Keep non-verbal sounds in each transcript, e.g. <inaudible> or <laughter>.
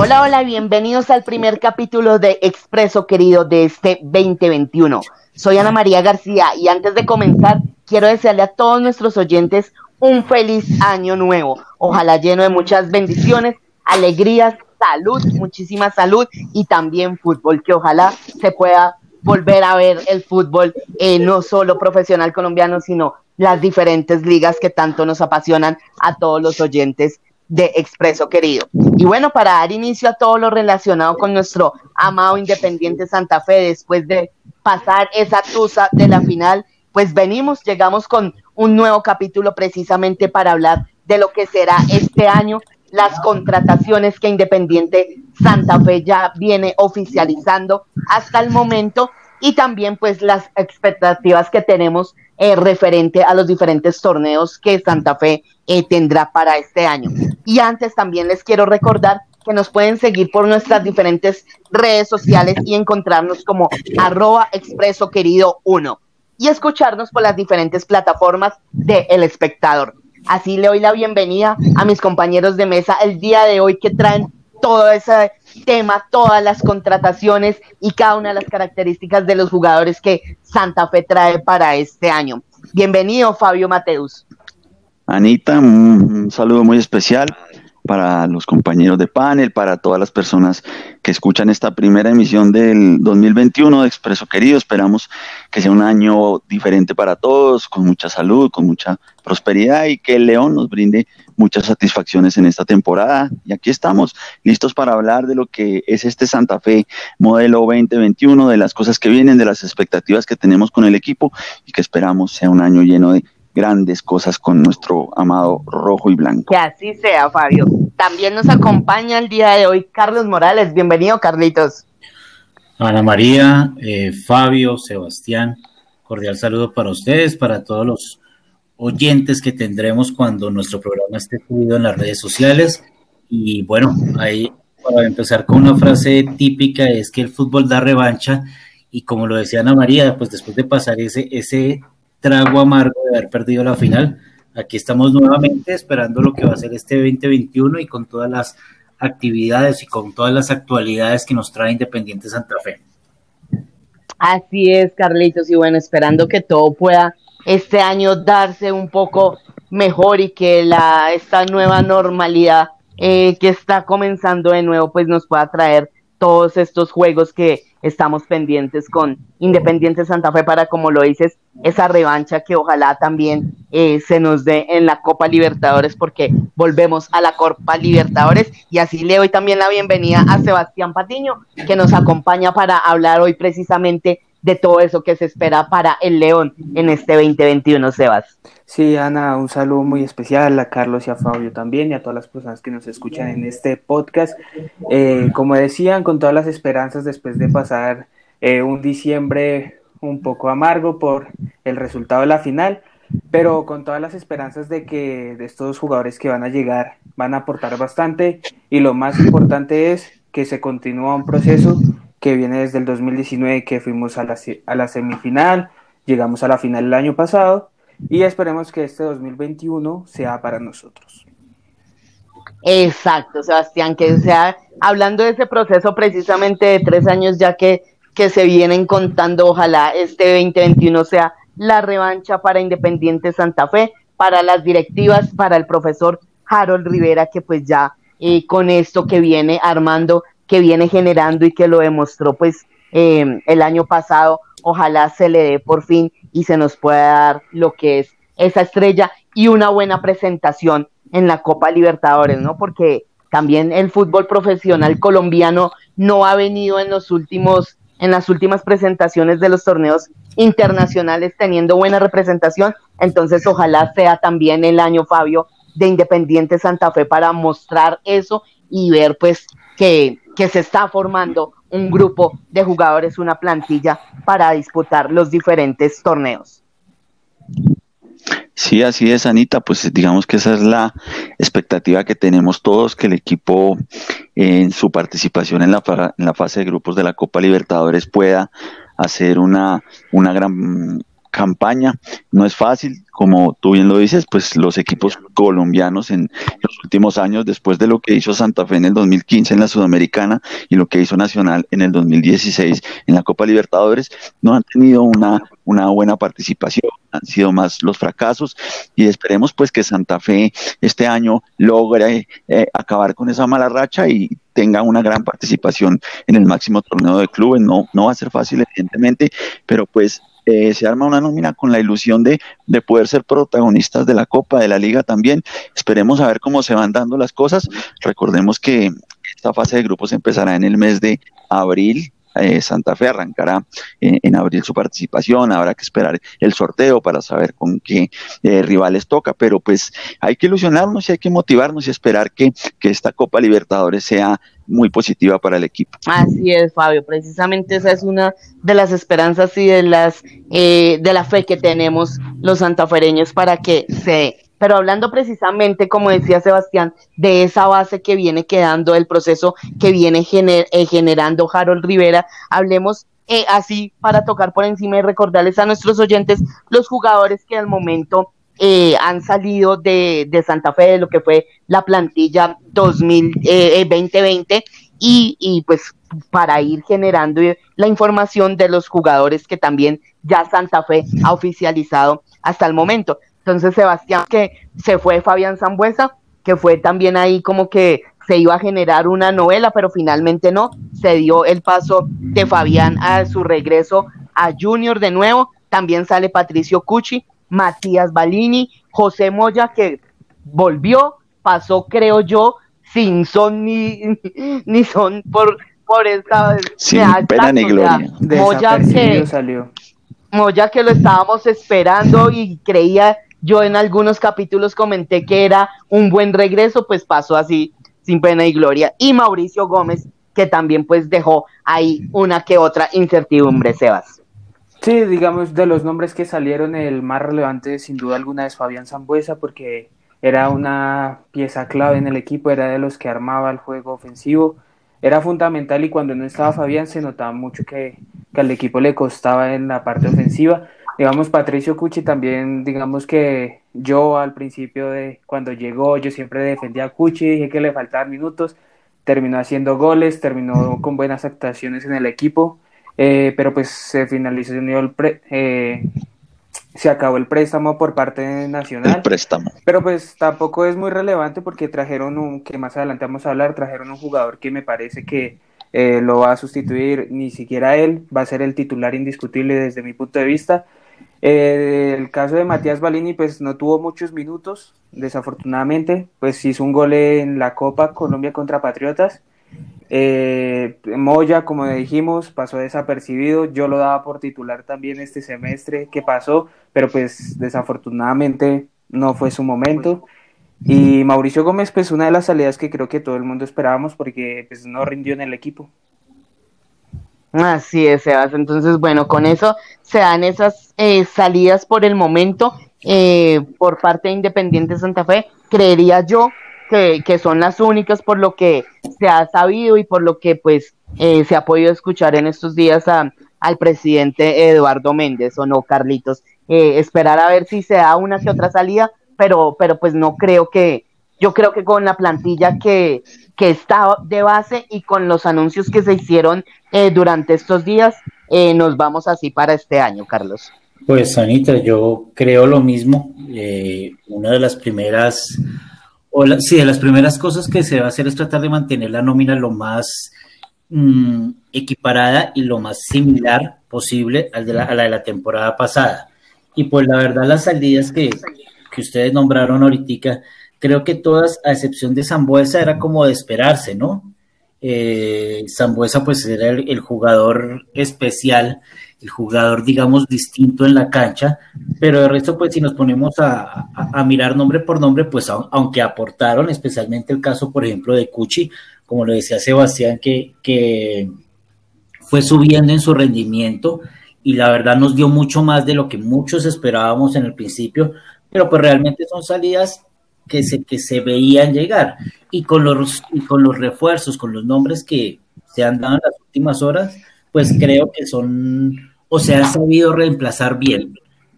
Hola, hola, bienvenidos al primer capítulo de Expreso Querido de este 2021. Soy Ana María García y antes de comenzar quiero desearle a todos nuestros oyentes un feliz año nuevo. Ojalá lleno de muchas bendiciones, alegrías, salud, muchísima salud y también fútbol, que ojalá se pueda volver a ver el fútbol eh, no solo profesional colombiano, sino las diferentes ligas que tanto nos apasionan a todos los oyentes de Expreso Querido. Y bueno, para dar inicio a todo lo relacionado con nuestro amado Independiente Santa Fe, después de pasar esa tusa de la final, pues venimos, llegamos con un nuevo capítulo precisamente para hablar de lo que será este año, las contrataciones que Independiente Santa Fe ya viene oficializando hasta el momento y también pues las expectativas que tenemos eh, referente a los diferentes torneos que Santa Fe eh, tendrá para este año. Y antes también les quiero recordar que nos pueden seguir por nuestras diferentes redes sociales y encontrarnos como arroba expreso querido 1 y escucharnos por las diferentes plataformas de El Espectador. Así le doy la bienvenida a mis compañeros de mesa el día de hoy que traen todo ese tema, todas las contrataciones y cada una de las características de los jugadores que Santa Fe trae para este año. Bienvenido, Fabio Mateus. Anita, un saludo muy especial para los compañeros de panel, para todas las personas que escuchan esta primera emisión del 2021 de Expreso Querido. Esperamos que sea un año diferente para todos, con mucha salud, con mucha prosperidad y que el León nos brinde muchas satisfacciones en esta temporada. Y aquí estamos, listos para hablar de lo que es este Santa Fe modelo 2021, de las cosas que vienen, de las expectativas que tenemos con el equipo y que esperamos sea un año lleno de grandes cosas con nuestro amado rojo y blanco. Que así sea, Fabio. También nos acompaña el día de hoy Carlos Morales. Bienvenido, Carlitos. Ana María, eh, Fabio, Sebastián, cordial saludo para ustedes, para todos los oyentes que tendremos cuando nuestro programa esté subido en las redes sociales. Y bueno, ahí para empezar con una frase típica es que el fútbol da revancha y como lo decía Ana María, pues después de pasar ese, ese trago amargo de haber perdido la final. Aquí estamos nuevamente esperando lo que va a ser este 2021 y con todas las actividades y con todas las actualidades que nos trae Independiente Santa Fe. Así es, Carlitos, y bueno, esperando que todo pueda este año darse un poco mejor y que la, esta nueva normalidad eh, que está comenzando de nuevo, pues nos pueda traer todos estos juegos que estamos pendientes con Independiente Santa Fe para, como lo dices, esa revancha que ojalá también eh, se nos dé en la Copa Libertadores, porque volvemos a la Copa Libertadores. Y así le doy también la bienvenida a Sebastián Patiño, que nos acompaña para hablar hoy precisamente de todo eso que se espera para el León en este 2021, Sebas. Sí, Ana, un saludo muy especial a Carlos y a Fabio también y a todas las personas que nos escuchan en este podcast. Eh, como decían, con todas las esperanzas después de pasar eh, un diciembre un poco amargo por el resultado de la final, pero con todas las esperanzas de que de estos jugadores que van a llegar van a aportar bastante y lo más importante es que se continúa un proceso que viene desde el 2019 que fuimos a la, a la semifinal, llegamos a la final el año pasado y esperemos que este 2021 sea para nosotros. Exacto, Sebastián, que sea hablando de ese proceso precisamente de tres años ya que, que se vienen contando, ojalá este 2021 sea la revancha para Independiente Santa Fe, para las directivas, para el profesor Harold Rivera, que pues ya eh, con esto que viene armando que viene generando y que lo demostró pues eh, el año pasado, ojalá se le dé por fin y se nos pueda dar lo que es esa estrella y una buena presentación en la Copa Libertadores, ¿no? Porque también el fútbol profesional colombiano no ha venido en los últimos en las últimas presentaciones de los torneos internacionales teniendo buena representación. Entonces, ojalá sea también el año, Fabio, de Independiente Santa Fe para mostrar eso y ver pues que, que se está formando un grupo de jugadores, una plantilla para disputar los diferentes torneos. Sí, así es, Anita. Pues digamos que esa es la expectativa que tenemos todos, que el equipo en su participación en la, en la fase de grupos de la Copa Libertadores pueda hacer una, una gran campaña. No es fácil, como tú bien lo dices, pues los equipos colombianos en los últimos años, después de lo que hizo Santa Fe en el 2015 en la Sudamericana y lo que hizo Nacional en el 2016 en la Copa Libertadores, no han tenido una, una buena participación, han sido más los fracasos y esperemos pues que Santa Fe este año logre eh, acabar con esa mala racha y tenga una gran participación en el máximo torneo de clubes. No, no va a ser fácil, evidentemente, pero pues eh, se arma una nómina con la ilusión de, de, poder ser protagonistas de la Copa, de la Liga también. Esperemos a ver cómo se van dando las cosas. Recordemos que esta fase de grupos empezará en el mes de abril. Eh, Santa Fe arrancará eh, en abril su participación, habrá que esperar el sorteo para saber con qué rivales toca, pero pues hay que ilusionarnos y hay que motivarnos y esperar que, que esta Copa Libertadores sea muy positiva para el equipo. Así es, Fabio, precisamente esa es una de las esperanzas y de las eh, de la fe que tenemos los santafereños para que se pero hablando precisamente, como decía Sebastián, de esa base que viene quedando, el proceso que viene eh, generando Harold Rivera, hablemos eh, así para tocar por encima y recordarles a nuestros oyentes los jugadores que al momento eh, han salido de, de, Santa Fe, de lo que fue la plantilla 2020 eh, y, y pues para ir generando la información de los jugadores que también ya Santa Fe ha oficializado hasta el momento. Entonces, Sebastián, que se fue Fabián Zambuesa, que fue también ahí como que se iba a generar una novela, pero finalmente no, se dio el paso de Fabián a su regreso a Junior de nuevo, también sale Patricio Cucci, Matías Balini, José Moya, que volvió, pasó, creo yo, sin son ni, <laughs> ni son por, por esta. Sin pena ni gloria. Moya que, salió. Moya que lo estábamos esperando y creía, yo en algunos capítulos comenté que era un buen regreso, pues pasó así, sin pena y gloria. Y Mauricio Gómez, que también pues dejó ahí una que otra incertidumbre, Sebas. Sí, digamos, de los nombres que salieron, el más relevante sin duda alguna es Fabián Zambuesa, porque era una pieza clave en el equipo, era de los que armaba el juego ofensivo, era fundamental y cuando no estaba Fabián se notaba mucho que, al equipo le costaba en la parte ofensiva. Digamos, Patricio Cuchi también, digamos que yo al principio de cuando llegó, yo siempre defendía a Cuchi, dije que le faltaban minutos, terminó haciendo goles, terminó con buenas actuaciones en el equipo eh, pero pues se finalizó el eh, se acabó el préstamo por parte nacional. El préstamo. Pero pues tampoco es muy relevante porque trajeron un, que más adelante vamos a hablar, trajeron un jugador que me parece que eh, lo va a sustituir, ni siquiera él, va a ser el titular indiscutible desde mi punto de vista. el caso de Matías Balini, pues no tuvo muchos minutos, desafortunadamente, pues hizo un gol en la Copa Colombia contra Patriotas eh, Moya, como dijimos, pasó desapercibido. Yo lo daba por titular también este semestre que pasó, pero pues desafortunadamente no fue su momento. Y Mauricio Gómez, pues una de las salidas que creo que todo el mundo esperábamos porque pues no rindió en el equipo. Así es, Sebas. Entonces, bueno, con eso se dan esas eh, salidas por el momento eh, por parte de Independiente Santa Fe. Creería yo que, son las únicas por lo que se ha sabido y por lo que pues eh, se ha podido escuchar en estos días al presidente Eduardo Méndez o no, Carlitos. Eh, esperar a ver si se da una que otra salida, pero, pero pues no creo que, yo creo que con la plantilla que, que está de base y con los anuncios que se hicieron eh, durante estos días, nos vamos así para este año, Carlos. Pues Anita, yo creo lo mismo. una de las primeras sí, de las primeras cosas que se va a hacer es tratar de mantener la nómina lo más mm, equiparada y lo más similar posible a la de la temporada pasada. Y pues la verdad las salidas que, ustedes nombraron ahorita, creo que todas, a excepción de Zambuesa, era como de esperarse, ¿no? Eh, Zambuesa pues era el, jugador especial el jugador, digamos, distinto en la cancha, pero de resto, pues si nos ponemos a, mirar nombre por nombre, pues aunque aportaron, especialmente el caso, por ejemplo, de Cuchi, como lo decía Sebastián, que, fue subiendo en su rendimiento y la verdad nos dio mucho más de lo que muchos esperábamos en el principio, pero pues realmente son salidas que se, que se veían llegar. Y con, los, y con los refuerzos, con los nombres que se han dado en las últimas horas, pues creo que son o se han sabido reemplazar bien.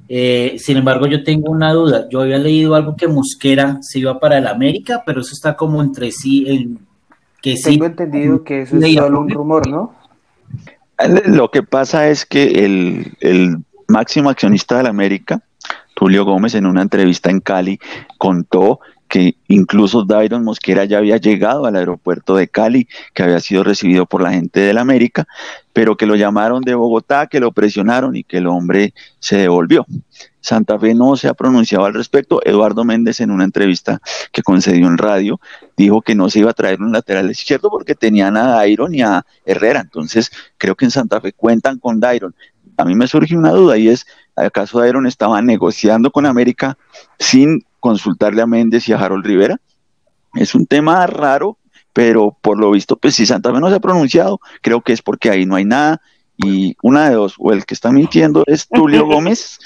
Eh, sin embargo, yo tengo una duda. Yo había leído algo que Mosquera se iba para el América, pero eso está como entre sí. En, que tengo entendido que eso es solo un rumor, ¿no? Lo que pasa es que el, el máximo accionista del América, Julio Gómez, en una entrevista en Cali, contó que incluso Dairon Mosquera ya había llegado al aeropuerto de Cali, que había sido recibido por la gente del América, pero que lo llamaron de Bogotá, que lo presionaron y que el hombre se devolvió. Santa Fe no se ha pronunciado al respecto. Eduardo Méndez en una entrevista que concedió en radio dijo que no se iba a traer un lateral izquierdo porque tenían a Dairon y a Herrera. Entonces creo que en Santa Fe cuentan con Dairon. A mí me surge una duda y es, ¿acaso Dairon estaba negociando con América sin consultarle a Méndez y a Harold Rivera. Es un tema raro, pero por lo visto, pues si Santa Fe no se ha pronunciado, creo que es porque ahí no hay nada. Y una de dos, o el que está mintiendo es Tulio <laughs> Gómez,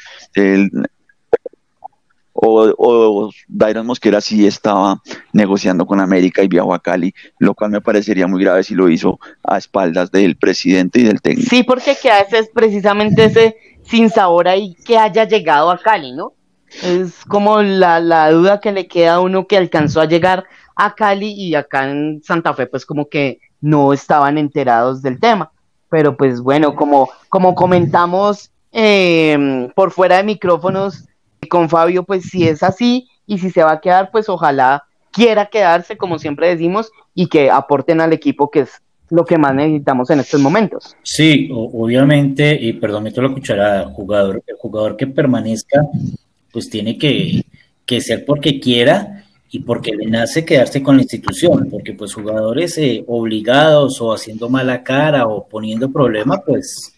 o, o Dairon Mosquera sí estaba negociando con América y viajó a Cali, lo cual me parecería muy grave si lo hizo a espaldas del presidente y del técnico. Sí, porque que hace precisamente ese sin sabor ahí que haya llegado a Cali, ¿no? Es como la, la duda que le queda a uno que alcanzó a llegar a Cali y acá en Santa Fe, pues como que no estaban enterados del tema. Pero pues bueno, como, como comentamos eh, por fuera de micrófonos con Fabio, pues si es así y si se va a quedar, pues ojalá quiera quedarse, como siempre decimos, y que aporten al equipo, que es lo que más necesitamos en estos momentos. Sí, obviamente, y perdón, meto la cucharada, jugador, el jugador que permanezca pues tiene que, ser porque quiera y porque le nace quedarse con la institución, porque pues jugadores eh, obligados o haciendo mala cara o poniendo problemas, pues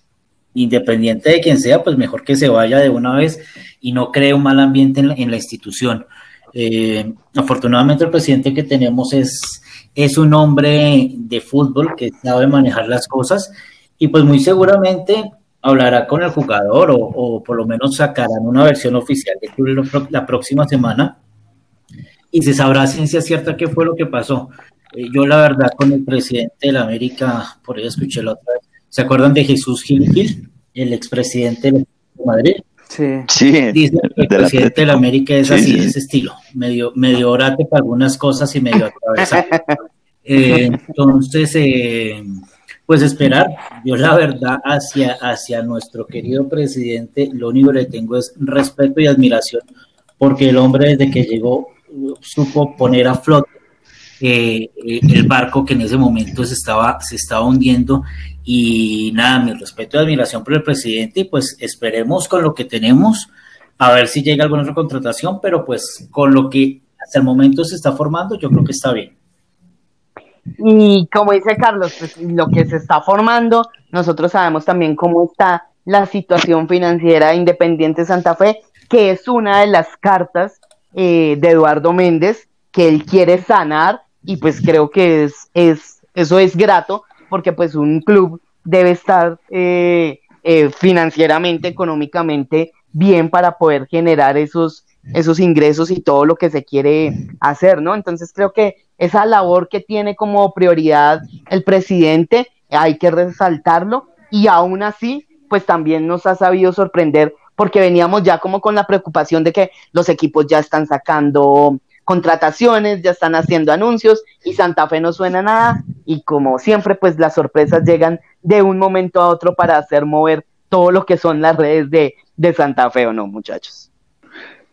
independiente de quien sea, pues mejor que se vaya de una vez y no cree un mal ambiente en la, institución. Eh, afortunadamente el presidente que tenemos es, es un hombre de fútbol que sabe manejar las cosas y pues muy seguramente hablará con el jugador o, por lo menos sacarán una versión oficial de la próxima semana y se sabrá ciencia cierta qué fue lo que pasó. Eh, yo la verdad con el presidente de la América, por ahí escuché la otra vez, ¿se acuerdan de Jesús Gil Gil, el expresidente de Madrid? Sí. sí Dice que el presidente de la América es así, de ese estilo, medio, medio orate para algunas cosas y medio atravesado. <laughs> Eh, entonces, eh, pues esperar. Yo la verdad hacia, hacia nuestro querido presidente, lo único que le tengo es respeto y admiración, porque el hombre desde que llegó supo poner a flote eh, eh, el barco que en ese momento se estaba, se estaba hundiendo. Y nada, mi respeto y admiración por el presidente, y pues esperemos con lo que tenemos, a ver si llega alguna otra contratación, pero pues con lo que hasta el momento se está formando, yo creo que está bien. Y como dice Carlos, pues, lo que se está formando, nosotros sabemos también cómo está la situación financiera Independiente Santa Fe, que es una de las cartas eh, de Eduardo Méndez que él quiere sanar y pues creo que es, es eso es grato porque pues un club debe estar eh, eh, financieramente, económicamente bien para poder generar esos, esos ingresos y todo lo que se quiere hacer, ¿no? Entonces creo que esa labor que tiene como prioridad el presidente, hay que resaltarlo y aún así, pues también nos ha sabido sorprender porque veníamos ya como con la preocupación de que los equipos ya están sacando contrataciones, ya están haciendo anuncios y Santa Fe no suena nada y como siempre pues las sorpresas llegan de un momento a otro para hacer mover todo lo que son las redes de, de Santa Fe o no muchachos.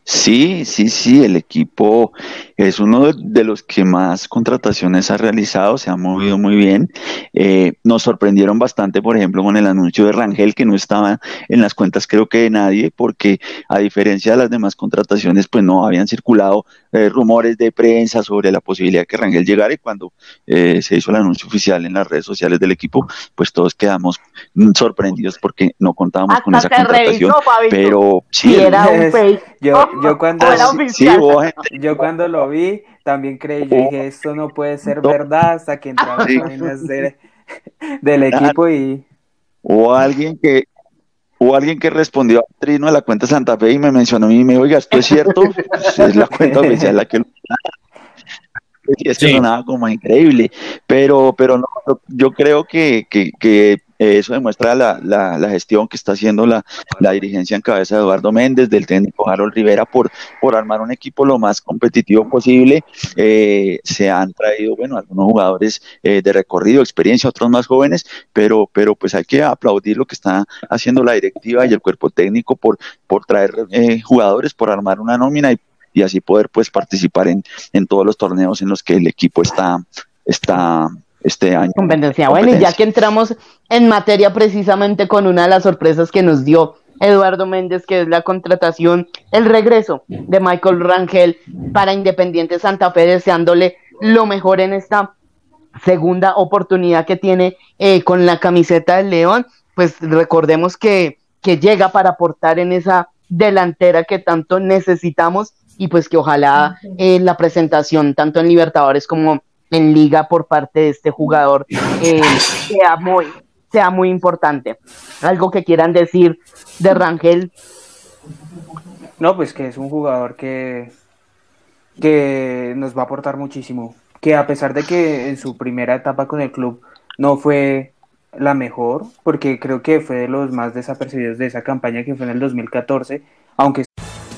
Sí, sí, sí, el equipo, es uno de los que más contrataciones ha realizado, se ha movido muy bien. Eh, nos sorprendieron bastante, por ejemplo, con el anuncio de Rangel, que no estaba en las cuentas creo que de nadie, porque a diferencia de las demás contrataciones, pues no habían circulado eh, rumores de prensa sobre la posibilidad de que Rangel llegara y cuando eh, se hizo el anuncio oficial en las redes sociales del equipo, pues todos quedamos sorprendidos porque no contábamos con esa contratación. pero sí, era un fake. Yo, yo <laughs> cuando, yo cuando lo vi, también creí, yo dije, esto no puede ser verdad hasta que entraron las <laughs> del equipo y... O alguien que, Hubo alguien que respondió a Trino de la cuenta Santa Fe y me mencionó a mí y me dijo, oiga, ¿esto es cierto? es la cuenta oficial la que lo... Y es que sonaba como increíble, pero, pero no, yo creo que, que, que eso demuestra la, la, gestión que está haciendo la, dirigencia en cabeza de Eduardo Méndez, del técnico Harold Rivera, por, por armar un equipo lo más competitivo posible. Eh, se han traído, bueno, algunos jugadores eh, de recorrido, experiencia, otros más jóvenes, pero, pero pues hay que aplaudir lo que está haciendo la directiva y el cuerpo técnico por, por traer eh, jugadores, por armar una nómina y, y así poder pues participar en, en todos los torneos en los que el equipo está, está este año. Competencia. Bueno, y ya que entramos en materia precisamente con una de las sorpresas que nos dio Eduardo Méndez, que es la contratación, el regreso de Michael Rangel para Independiente Santa Fe, deseándole lo mejor en esta segunda oportunidad que tiene eh, con la camiseta del León, pues recordemos que, que llega para aportar en esa delantera que tanto necesitamos y pues que ojalá eh, la presentación tanto en Libertadores como en liga por parte de este jugador eh, sea muy sea muy importante. Algo que quieran decir de Rangel. No, pues que es un jugador que, que nos va a aportar muchísimo. Que a pesar de que en su primera etapa con el club no fue la mejor, porque creo que fue de los más desapercibidos de esa campaña que fue en el 2014, aunque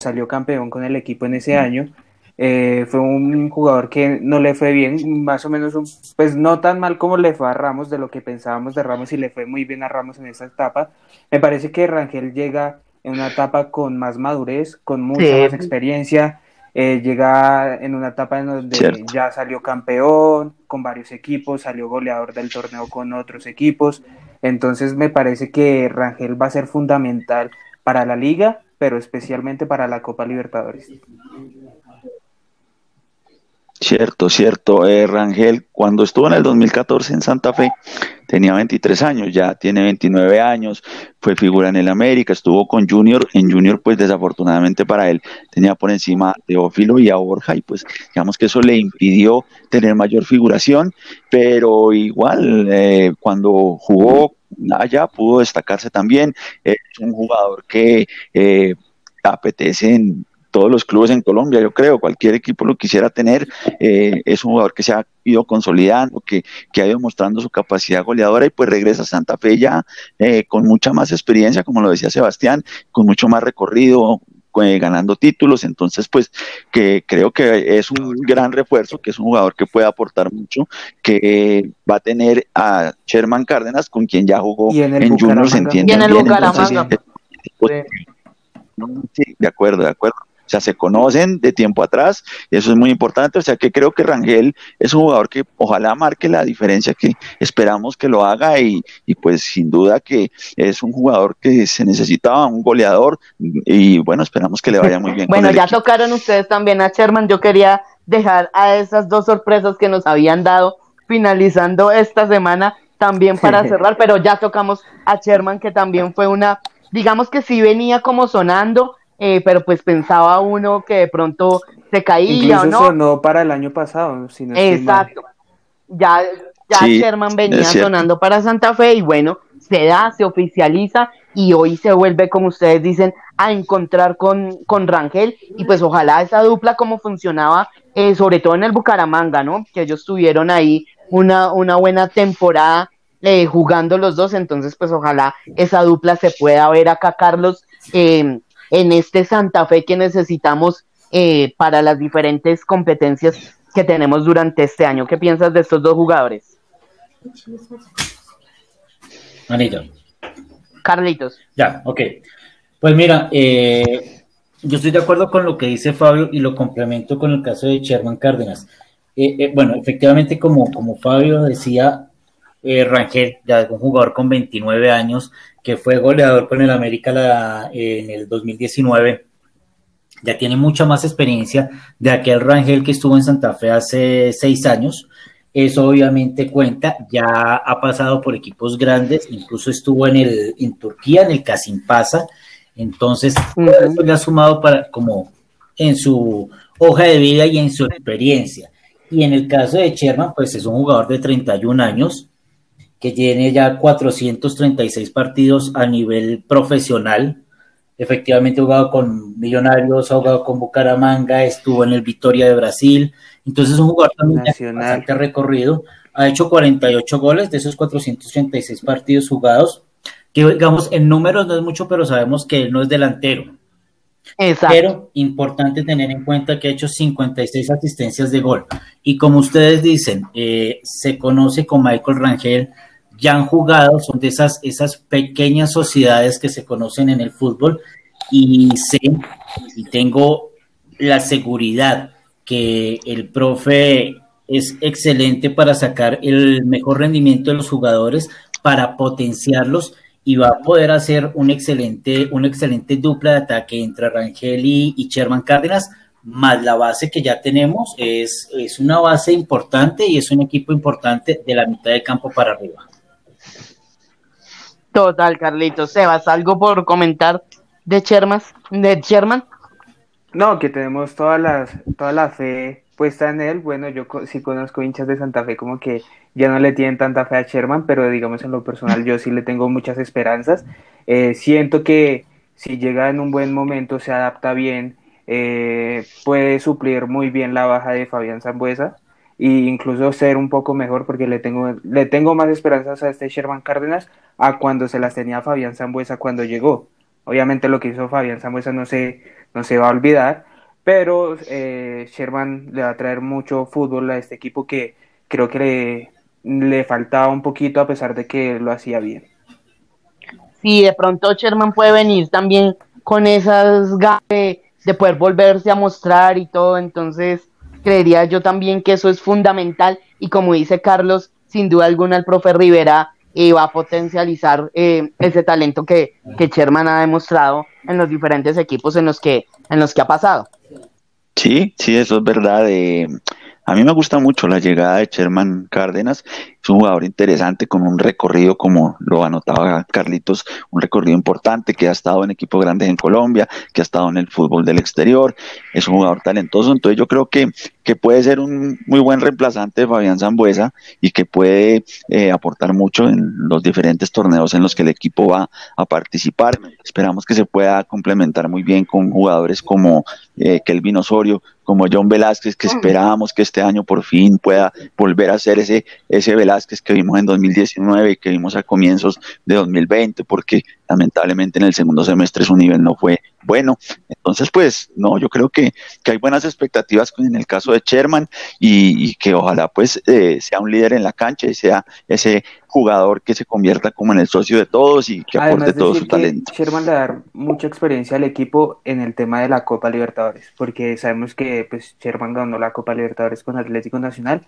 salió campeón con el equipo en ese año. Eh, fue un jugador que no le fue bien, más o menos, pues no tan mal como le fue a Ramos, de lo que pensábamos de Ramos y le fue muy bien a Ramos en esa etapa. Me parece que Rangel llega en una etapa con más madurez, con mucha más experiencia, eh, llega en una etapa en donde ya salió campeón con varios equipos, salió goleador del torneo con otros equipos, entonces me parece que Rangel va a ser fundamental para la liga pero especialmente para la Copa Libertadores. Cierto, cierto. Eh, Rangel, cuando estuvo en el 2014 en Santa Fe, tenía 23 años, ya tiene 29 años, fue figura en el América, estuvo con Junior, en Junior pues desafortunadamente para él tenía por encima a Teófilo y a Borja y pues digamos que eso le impidió tener mayor figuración, pero igual eh, cuando jugó allá pudo destacarse también. Es un jugador que eh, apetece en todos los clubes en Colombia, yo creo, cualquier equipo lo quisiera tener. Eh, es un jugador que se ha ido consolidando, que, que, ha ido mostrando su capacidad goleadora y pues regresa a Santa Fe ya eh, con mucha más experiencia, como lo decía Sebastián, con mucho más recorrido, eh, ganando títulos, entonces pues que creo que es un gran refuerzo, que es un jugador que puede aportar mucho, que va a tener a Sherman Cárdenas, con quien ya jugó en, en Juniors, se entiende bien, sí, de acuerdo, de acuerdo. O sea, se conocen de tiempo atrás, y eso es muy importante. O sea, que creo que Rangel es un jugador que ojalá marque la diferencia que esperamos que lo haga y, y pues sin duda que es un jugador que se necesitaba, un goleador y bueno, esperamos que le vaya muy bien. bueno, ya tocaron ustedes también a Sherman. Yo quería dejar a esas dos sorpresas que nos habían dado finalizando esta semana también para cerrar, pero ya tocamos a Sherman que también fue una, digamos que sí venía como sonando, eh, pero pues pensaba uno que de pronto se caía o no. sonó para el año pasado, si Exacto. Ya, ya Sherman venía sonando para Santa Fe y bueno, se da, se oficializa y hoy se vuelve, como ustedes dicen, a encontrar con, con Rangel y pues ojalá esa dupla como funcionaba, eh, sobre todo en el Bucaramanga, ¿no? Que ellos tuvieron ahí una, una buena temporada eh, jugando los dos, entonces pues ojalá esa dupla se pueda ver acá, Carlos, em, en este Santa Fe que necesitamos eh, para las diferentes competencias que tenemos durante este año. ¿Qué piensas de estos dos jugadores? Anita. Carlitos. Ya, ok. Pues mira, eh, yo estoy de acuerdo con lo que dice Fabio y lo complemento con el caso de Sherman Cárdenas. Eh, eh, bueno, efectivamente, como, como Fabio decía, Rangel, ya es un jugador con 29 años, que fue goleador con el América en el 2019, ya tiene mucha más experiencia de aquel Rangel que estuvo en Santa Fe hace seis años. Eso obviamente cuenta, ya ha pasado por equipos grandes, incluso estuvo en el en Turquía, en el Casimpasa, entonces eso le ha sumado para como en su hoja de vida y en su experiencia. Y en el caso de Sherman, pues es un jugador de 31 años que tiene ya 436 partidos a nivel profesional. Efectivamente ha jugado con Millonarios, ha jugado con Bucaramanga, estuvo en el Victoria de Brasil, entonces es un jugador también bastante recorrido. Ha hecho 48 goles de esos 436 partidos jugados, que digamos en números no es mucho, pero sabemos que él no es delantero. Exacto. Pero importante tener en cuenta que ha hecho 56 asistencias de gol. Y como ustedes dicen, eh, se conoce con Michael Rangel, ya han jugado, son de esas, esas pequeñas sociedades que se conocen en el fútbol y sé y tengo la seguridad que el profe es excelente para sacar el mejor rendimiento de los jugadores, para potenciarlos y va a poder hacer un excelente, una excelente dupla de ataque entre Rangel y, Sherman Cárdenas, más la base que ya tenemos, es, es una base importante y es un equipo importante de la mitad del campo para arriba. Total, Carlitos. Sebas, ¿algo por comentar de Sherman? De Sherman? No, que tenemos todas las, toda la fe puesta en él. Bueno, yo sí conozco hinchas de Santa Fe como que ya no le tienen tanta fe a Sherman, pero digamos en lo personal yo sí le tengo muchas esperanzas. Eh, siento que si llega en un buen momento, se adapta bien, eh, puede suplir muy bien la baja de Fabián Zambuesa e incluso ser un poco mejor porque le tengo, le tengo más esperanzas a este Sherman Cárdenas a cuando se las tenía Fabián Zambuesa cuando llegó. Obviamente lo que hizo Fabián Zambuesa no se no se va a olvidar, pero eh, Sherman le va a traer mucho fútbol a este equipo que creo que le, faltaba un poquito a pesar de que lo hacía bien. Sí, de pronto Sherman puede venir también con esas ganas de, poder volverse a mostrar y todo, entonces creería yo también que eso es fundamental y como dice Carlos, sin duda alguna el profe Rivera y va a potencializar eh, ese talento que, que Sherman ha demostrado en los diferentes equipos en los que, en los que ha pasado. Sí, sí, eso es verdad. Eh, a mí me gusta mucho la llegada de Sherman Cárdenas. Es un jugador interesante con un recorrido, como lo anotaba Carlitos, un recorrido importante que ha estado en equipos grandes en Colombia, que ha estado en el fútbol del exterior. Es un jugador talentoso. Entonces yo creo que, que puede ser un muy buen reemplazante de Fabián Zambuesa y que puede eh, aportar mucho en los diferentes torneos en los que el equipo va a participar. Esperamos que se pueda complementar muy bien con jugadores como eh, Kelvin Osorio, como John Velázquez, que esperamos que este año por fin pueda volver a ser ese, ese Velázquez que vimos en 2019 y que vimos a comienzos de 2020, porque lamentablemente en el segundo semestre su nivel no fue bueno. Entonces, pues, no, yo creo que, hay buenas expectativas en el caso de Sherman y, que ojalá pues eh, sea un líder en la cancha y sea ese jugador que se convierta como en el socio de todos y que aporte todo su talento. Sherman le da mucha experiencia al equipo en el tema de la Copa Libertadores, porque sabemos que pues Sherman ganó la Copa Libertadores con Atlético Nacional,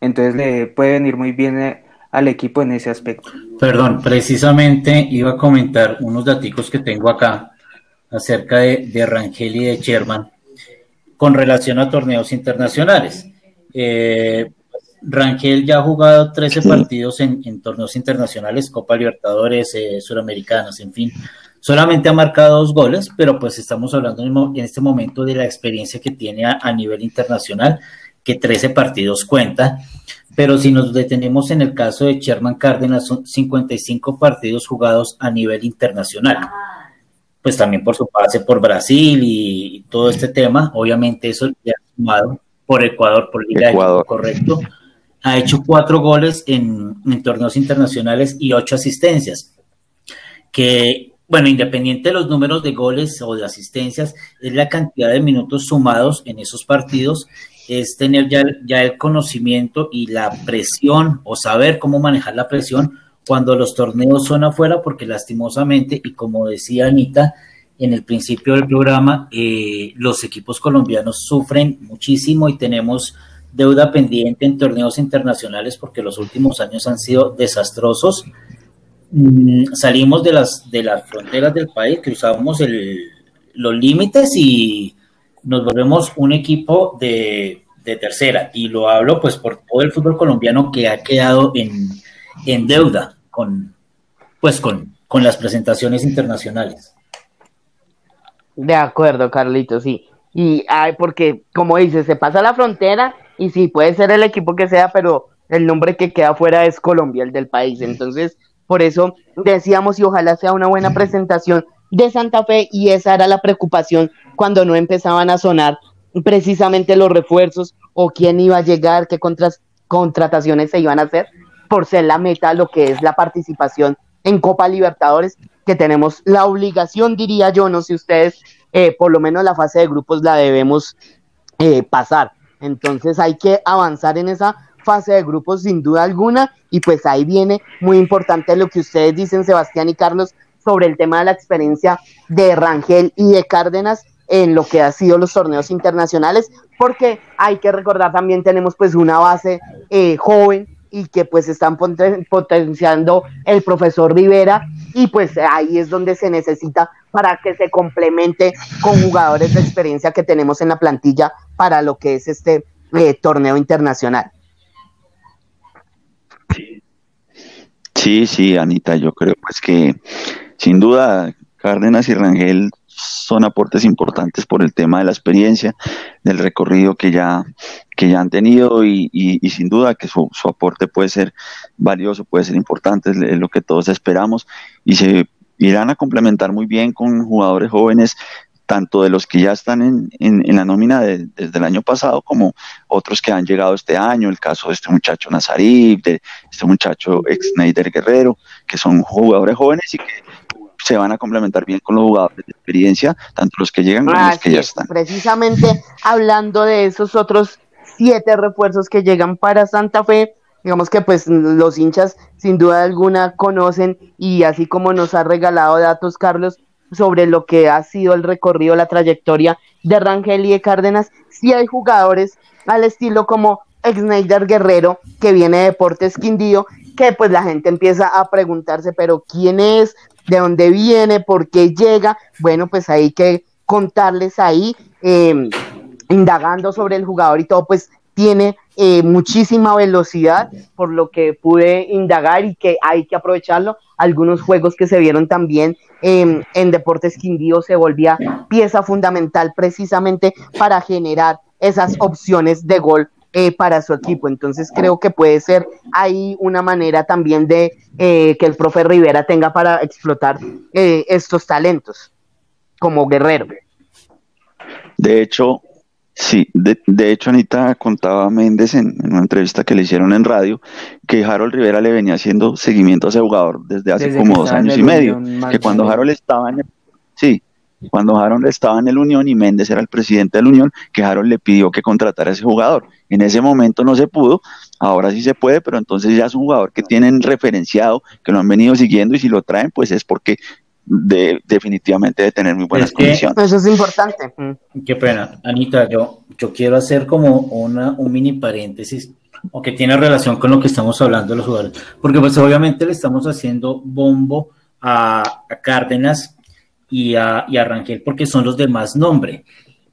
entonces le puede venir muy bien eh, al equipo en ese aspecto. Perdón, precisamente iba a comentar unos datos que tengo acá acerca de, de Rangel y de Sherman. con relación a torneos internacionales. Eh, Rangel ya ha jugado 13 partidos en, torneos internacionales, Copa Libertadores, eh, Suramericanas, en fin. Solamente ha marcado dos goles, pero pues estamos hablando en este momento de la experiencia que tiene a, nivel internacional, que 13 partidos cuenta. Pero si nos detenemos en el caso de Sherman Cárdenas, son 55 partidos jugados a nivel internacional. Pues también por su pase por Brasil y, todo este tema, obviamente eso le ha sumado por Ecuador, por Liga Ecuador. correcto ha hecho cuatro goles en, torneos internacionales y ocho asistencias. Que, bueno, independiente de los números de goles o de asistencias, es la cantidad de minutos sumados en esos partidos, es tener ya, ya el conocimiento y la presión o saber cómo manejar la presión cuando los torneos son afuera, porque lastimosamente, y como decía Anita, en el principio del programa, eh, los equipos colombianos sufren muchísimo y tenemos deuda pendiente en torneos internacionales porque los últimos años han sido desastrosos. Mm, salimos de las, de las fronteras del país, cruzamos el, los límites y nos volvemos un equipo de, tercera. Y lo hablo pues por todo el fútbol colombiano que ha quedado en, en deuda con, pues con, con las presentaciones internacionales. De acuerdo, Carlitos, sí. Y ay, porque, como dices, se pasa la frontera y sí, puede ser el equipo que sea, pero el nombre que queda fuera es Colombia, el del país. Entonces, por eso decíamos y ojalá sea una buena presentación de Santa Fe y esa era la preocupación cuando no empezaban a sonar precisamente los refuerzos o quién iba a llegar, qué contrataciones se iban a hacer por ser la meta lo que es la participación en Copa Libertadores, que tenemos la obligación, diría yo, no sé ustedes, eh, por lo menos la fase de grupos la debemos eh, pasar. Entonces hay que avanzar en esa fase de grupos sin duda alguna y pues ahí viene muy importante lo que ustedes dicen Sebastián y Carlos sobre el tema de la experiencia de Rangel y de Cárdenas en lo que ha sido los torneos internacionales porque hay que recordar también tenemos pues una base eh, joven y que pues están potenciando el profesor Rivera y pues ahí es donde se necesita para que se complemente con jugadores de experiencia que tenemos en la plantilla para lo que es este eh, torneo internacional. Sí, sí, Anita, yo creo pues que sin duda Cárdenas y Rangel son aportes importantes por el tema de la experiencia, del recorrido que ya, que ya han tenido y, sin duda que su, aporte puede ser valioso, puede ser importante, es lo que todos esperamos. Y se irán a complementar muy bien con jugadores jóvenes tanto de los que ya están en, la nómina desde el año pasado como otros que han llegado este año, el caso de este muchacho Nazarif, de este muchacho ex Neider Guerrero, que son jugadores jóvenes y que se van a complementar bien con los jugadores de experiencia, tanto los que llegan como los que ya están. Precisamente hablando de esos otros siete refuerzos que llegan para Santa Fe, digamos que pues los hinchas sin duda alguna conocen y así como nos ha regalado datos Carlos sobre lo que ha sido el recorrido, la trayectoria de Rangel y de Cárdenas, sí hay jugadores al estilo como Exneider Guerrero, que viene de Deportes Quindío, que pues la gente empieza a preguntarse, pero ¿quién es? De dónde viene, por qué llega. Bueno, pues hay que contarles ahí, em, indagando sobre el jugador y todo, pues tiene eh, muchísima velocidad, por lo que pude indagar y que hay que aprovecharlo. Algunos juegos que se vieron también em, en Deportes Quindío se volvía pieza fundamental precisamente para generar esas opciones de gol eh, para su equipo. Entonces creo que puede ser ahí una manera también de eh, que el profe Rivera tenga para explotar eh, estos talentos como guerrero. De hecho, sí, de, hecho Anita contaba Méndez en, una entrevista que le hicieron en radio que Harold Rivera le venía haciendo seguimiento a ese jugador desde hace como dos años y medio, que cuando Harold estaba en sí, cuando Harold estaba en el Unión y Méndez era el presidente del Unión, que Harold le pidió que contratara a ese jugador. En ese momento no se pudo, ahora sí se puede, pero entonces ya es un jugador que tienen referenciado, que lo han venido siguiendo y si lo traen, pues es porque de, definitivamente debe tener muy buenas condiciones. Eso es importante. Mm. Qué pena, Anita, yo, yo quiero hacer como una, un mini paréntesis o que tiene relación con lo que estamos hablando de los jugadores, porque pues obviamente le estamos haciendo bombo a, a Cárdenas y a, y a Rangel porque son los de más nombre.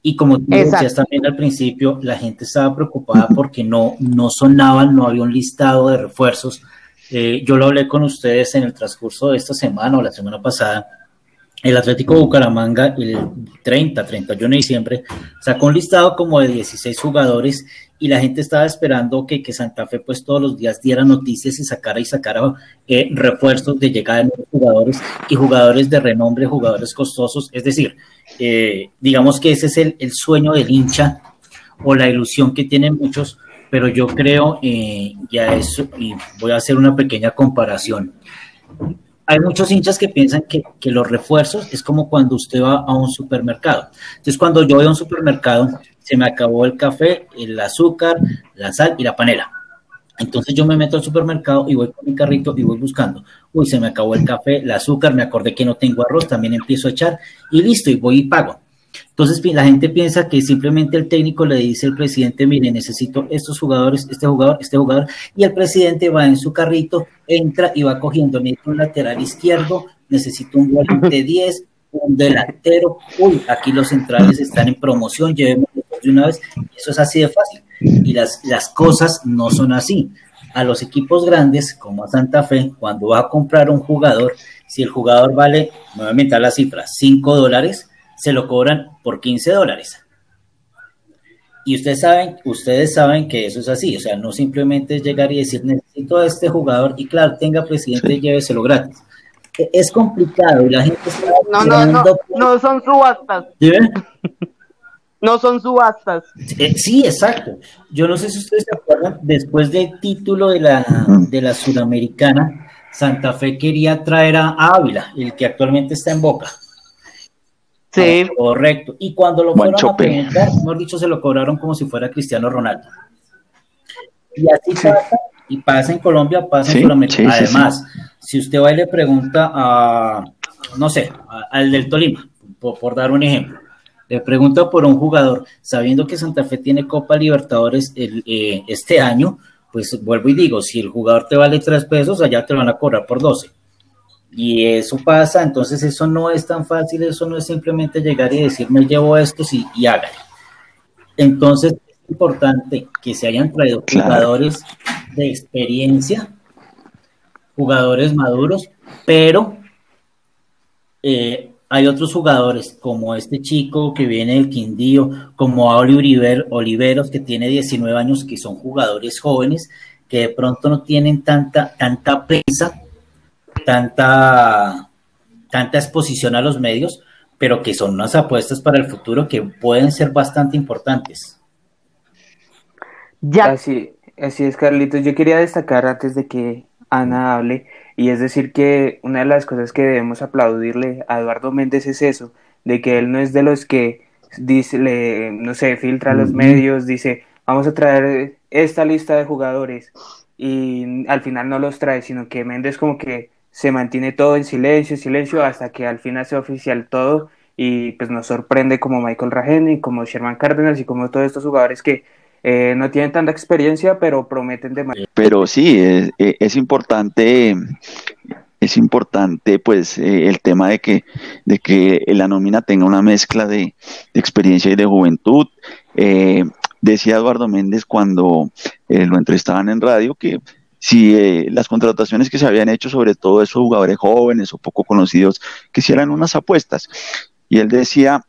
Y como tú decías también al principio, la gente estaba preocupada porque no, no sonaban, no había un listado de refuerzos. Eh, yo lo hablé con ustedes en el transcurso de esta semana o la semana pasada. El Atlético Bucaramanga, el 30, 31 de diciembre, sacó un listado como de 16 jugadores y la gente estaba esperando que, que Santa Fe pues todos los días diera noticias y sacara y sacara eh, refuerzos de llegada de nuevos jugadores y jugadores de renombre, jugadores costosos. Es decir, eh, digamos que ese es el, el, sueño del hincha o la ilusión que tienen muchos, pero yo creo, eh, ya eso, y voy a hacer una pequeña comparación. Hay muchos hinchas que piensan que, que los refuerzos es como cuando usted va a un supermercado. Entonces, cuando yo voy a un supermercado, se me acabó el café, el azúcar, la sal y la panela. Entonces yo me meto al supermercado y voy con mi carrito y voy buscando. Uy, se me acabó el café, el azúcar, me acordé que no tengo arroz, también empiezo a echar y listo, y voy y pago. Entonces la gente piensa que simplemente el técnico le dice al presidente, mire, necesito estos jugadores, este jugador, este jugador, y el presidente va en su carrito, entra y va cogiendo, necesito un lateral izquierdo, necesito un volante 10, un delantero, uy, aquí los centrales están en promoción, llevemos de una vez. Eso es así de fácil. Y las, las cosas no son así. A los equipos grandes, como a Santa Fe, cuando va a comprar un jugador, si el jugador vale, me voy a la cifra, 5 dólares, se lo cobran por 15 dólares. Y ustedes saben, ustedes saben que eso es así, o sea, no simplemente es llegar y decir necesito a este jugador y claro, tenga presidente, lléveselo gratis. E, es complicado y la gente está no, no, no, no son subastas. <laughs> no son subastas. Eh, sí, exacto. Yo no sé si ustedes se acuerdan, después del título de la, de la Sudamericana, Santa Fe quería traer a Ávila, el que actualmente está en Boca. Sí. Ah, correcto. Y cuando lo fueron a preguntar, mejor dicho, se lo cobraron como si fuera Cristiano Ronaldo. Y así pasa, y pasa en Colombia, pasa en Colombia. Además, si usted va y le pregunta a, no sé, al del Tolima, por dar un ejemplo, le pregunta por un jugador, sabiendo que Santa Fe tiene Copa Libertadores eh, este año, pues vuelvo y digo, si el jugador te vale tres pesos, allá te van a cobrar por 12. Y eso pasa, entonces eso no es tan fácil, eso no es simplemente llegar y decir, me llevo esto y, y hágale. Entonces es importante que se hayan traído jugadores de experiencia, jugadores maduros, pero eh, hay otros jugadores, como este chico que viene del Quindío, como Auri Oliver, Oliveros, que tiene 19 años, que son jugadores jóvenes, que de pronto no tienen tanta, tanta prensa, tanta, tanta exposición a los medios, pero que son unas apuestas para el futuro que pueden ser bastante importantes. Ya. Así, así es, Carlitos. Yo quería destacar antes de que Ana hable y es decir que una de las cosas que debemos aplaudirle a Eduardo Méndez es eso, de que él no es de los que dice, le, no sé, filtra a los medios, dice, vamos a traer esta lista de jugadores y al final no los trae, sino que Méndez como que se mantiene todo en silencio, silencio, hasta que al final hace oficial todo y pues nos sorprende como Michael Rajeni, como Sherman Cárdenas y como todos estos jugadores que eh, no tienen tanta experiencia, pero prometen de manera. Pero sí, es, es importante, es importante pues eh, el tema de que, de que la nómina tenga una mezcla de, experiencia y de juventud. Eh, decía Eduardo Méndez cuando lo entrevistaban en radio que si las contrataciones que se habían hecho, sobre todo esos jugadores jóvenes o poco conocidos, que hicieran unas apuestas. Y él decía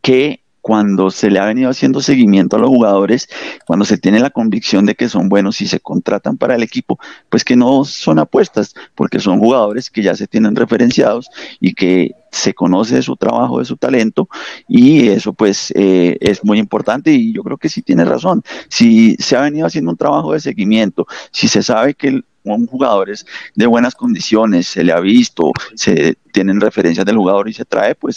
que cuando se le ha venido haciendo seguimiento a los jugadores, cuando se tiene la convicción de que son buenos y se contratan para el equipo, pues que no son apuestas, porque son jugadores que ya se tienen referenciados y que se conoce de su trabajo, de su talento, y eso pues eh, es muy importante y yo creo que sí tiene razón. Si se ha venido haciendo un trabajo de seguimiento, si se sabe que un jugador es de buenas condiciones, se le ha visto, se tienen referencias del jugador y se trae, pues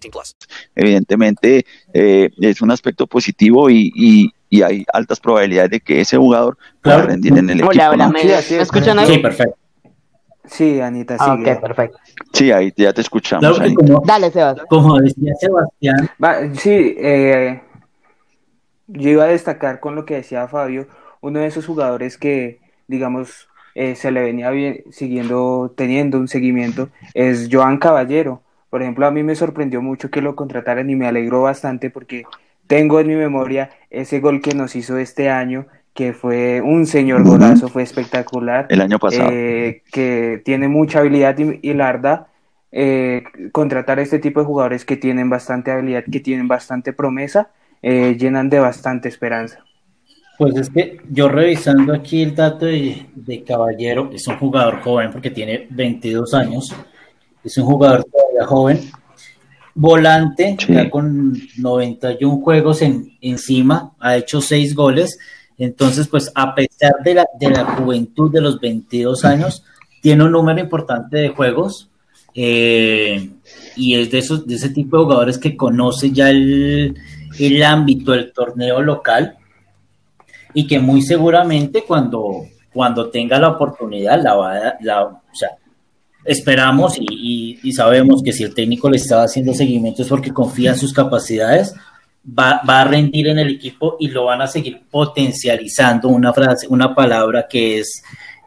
18 plus. Evidentemente, eh, es un aspecto positivo y, y, y, hay altas probabilidades de que ese jugador pueda claro. rendir en el equipo. Hola, hola, ¿no? ¿me, ¿me escuchan ahí? Sí, perfecto. Sí, Anita, sí. Ah, ok, perfecto. Sí, ahí ya te escuchamos. Claro como, Dale, Sebastián. Como decía Sebastián. Va, sí, eh, yo iba a destacar con lo que decía Fabio, uno de esos jugadores que, digamos, eh, se le venía bien, siguiendo, teniendo un seguimiento, es Joan Caballero. Por ejemplo, a mí me sorprendió mucho que lo contrataran y me alegró bastante porque tengo en mi memoria ese gol que nos hizo este año que fue un señor golazo, fue espectacular. El año pasado. Eh, que tiene mucha habilidad y, y la verdad, eh, contratar este tipo de jugadores que tienen bastante habilidad, que tienen bastante promesa, eh, llenan de bastante esperanza. Pues es que yo revisando aquí el dato de, de, Caballero, es un jugador joven porque tiene 22 años, es un jugador todavía joven, volante, sí. ya con 91 juegos en, encima, ha hecho 6 goles, entonces, pues a pesar de la, de la juventud de los 22 años, tiene un número importante de juegos eh, y es de, esos, de ese tipo de jugadores que conoce ya el, el ámbito del torneo local y que muy seguramente cuando, cuando tenga la oportunidad la va a, la, o sea, esperamos y, y, y, sabemos que si el técnico le está haciendo seguimiento es porque confía en sus capacidades, va, va, a rendir en el equipo y lo van a seguir potencializando, una frase, una palabra que es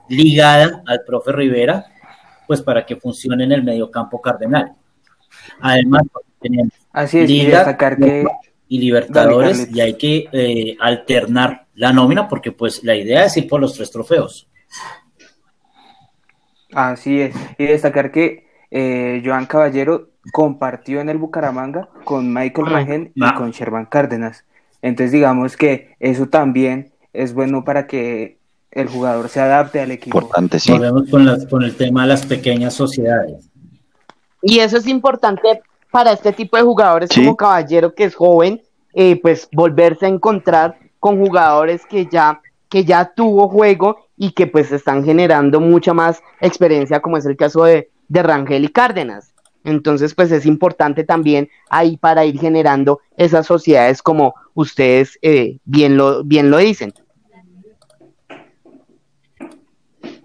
ligada al profe Rivera, pues para que funcione en el mediocampo cardenal. Además, tenemos Así es, Liga, y destacar que y Libertadores Dale, y hay que eh, alternar la nómina porque pues la idea es ir por los tres trofeos. Así es, y destacar que eh, Joan Caballero compartió en el Bucaramanga con Michael Rangel y con Sherman Cárdenas. Entonces digamos que eso también es bueno para que el jugador se adapte al equipo. Importante, sí. Volvemos con, las, con el tema de las pequeñas sociedades. Y eso es importante para este tipo de jugadores sí. como Caballero, que es joven, eh, pues volverse a encontrar con jugadores que ya, que ya tuvo juego y que pues están generando mucha más experiencia, como es el caso de, de Rangel y Cárdenas. Entonces, pues es importante también ahí para ir generando esas sociedades como ustedes eh, bien, lo, bien lo dicen.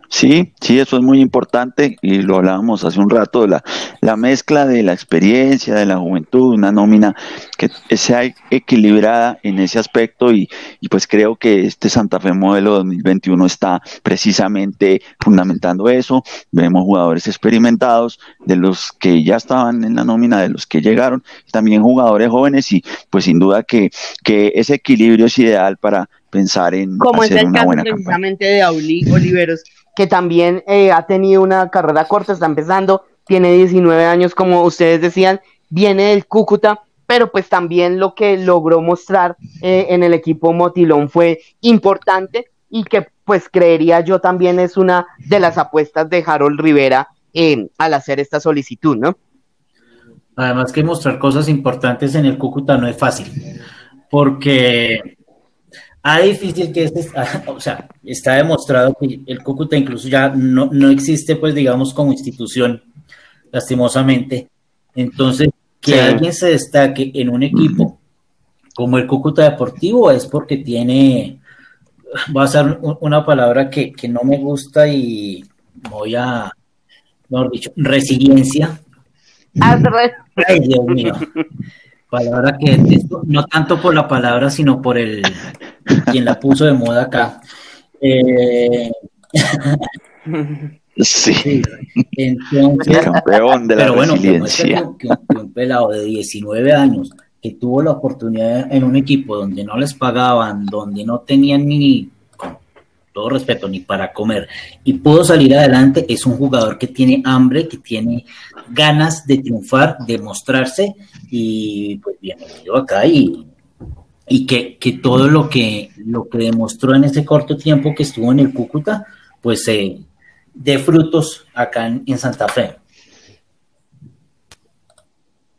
Sí, sí, eso es muy importante y lo hablábamos hace un rato, la, la mezcla de la experiencia, de la juventud, una nómina que sea equilibrada en ese aspecto y, y pues creo que este Santa Fe modelo 2021 está precisamente fundamentando eso. Vemos jugadores experimentados, de los que ya estaban en la nómina, de los que llegaron, también jugadores jóvenes y pues sin duda que, que ese equilibrio es ideal para pensar en Como hacer es el una caso buena precisamente de Auli Oliveros, que también eh, ha tenido una carrera corta, está empezando, tiene 19 años, como ustedes decían, viene del Cúcuta, pero pues también lo que logró mostrar eh, en el equipo Motilón fue importante y que pues creería yo también es una de las apuestas de Harold Rivera eh, al hacer esta solicitud, ¿no? Además que mostrar cosas importantes en el Cúcuta no es fácil, porque a difícil que este, <laughs> o sea, está demostrado que el Cúcuta incluso ya no, no existe, pues digamos, como institución, lastimosamente. Entonces, que sí. alguien se destaque en un equipo como el Cúcuta Deportivo es porque tiene, va a ser una palabra que, que no me gusta y voy a, mejor dicho, resiliencia. Ay, Dios mío. <laughs> Palabra que detesto, no tanto por la palabra, sino por el quien la puso de moda acá. Eh... <laughs> Sí. Entonces, el campeón de la pero bueno, resiliencia. Que, que, que, un pelado de 19 años que tuvo la oportunidad en un equipo donde no les pagaban, donde no tenían ni todo respeto, ni para comer, y pudo salir adelante, es un jugador que tiene hambre, que tiene ganas de triunfar, de mostrarse, y pues bienvenido acá y, y que, que, todo lo que, lo que demostró en ese corto tiempo que estuvo en el Cúcuta, pues eh, dé frutos acá en Santa Fe.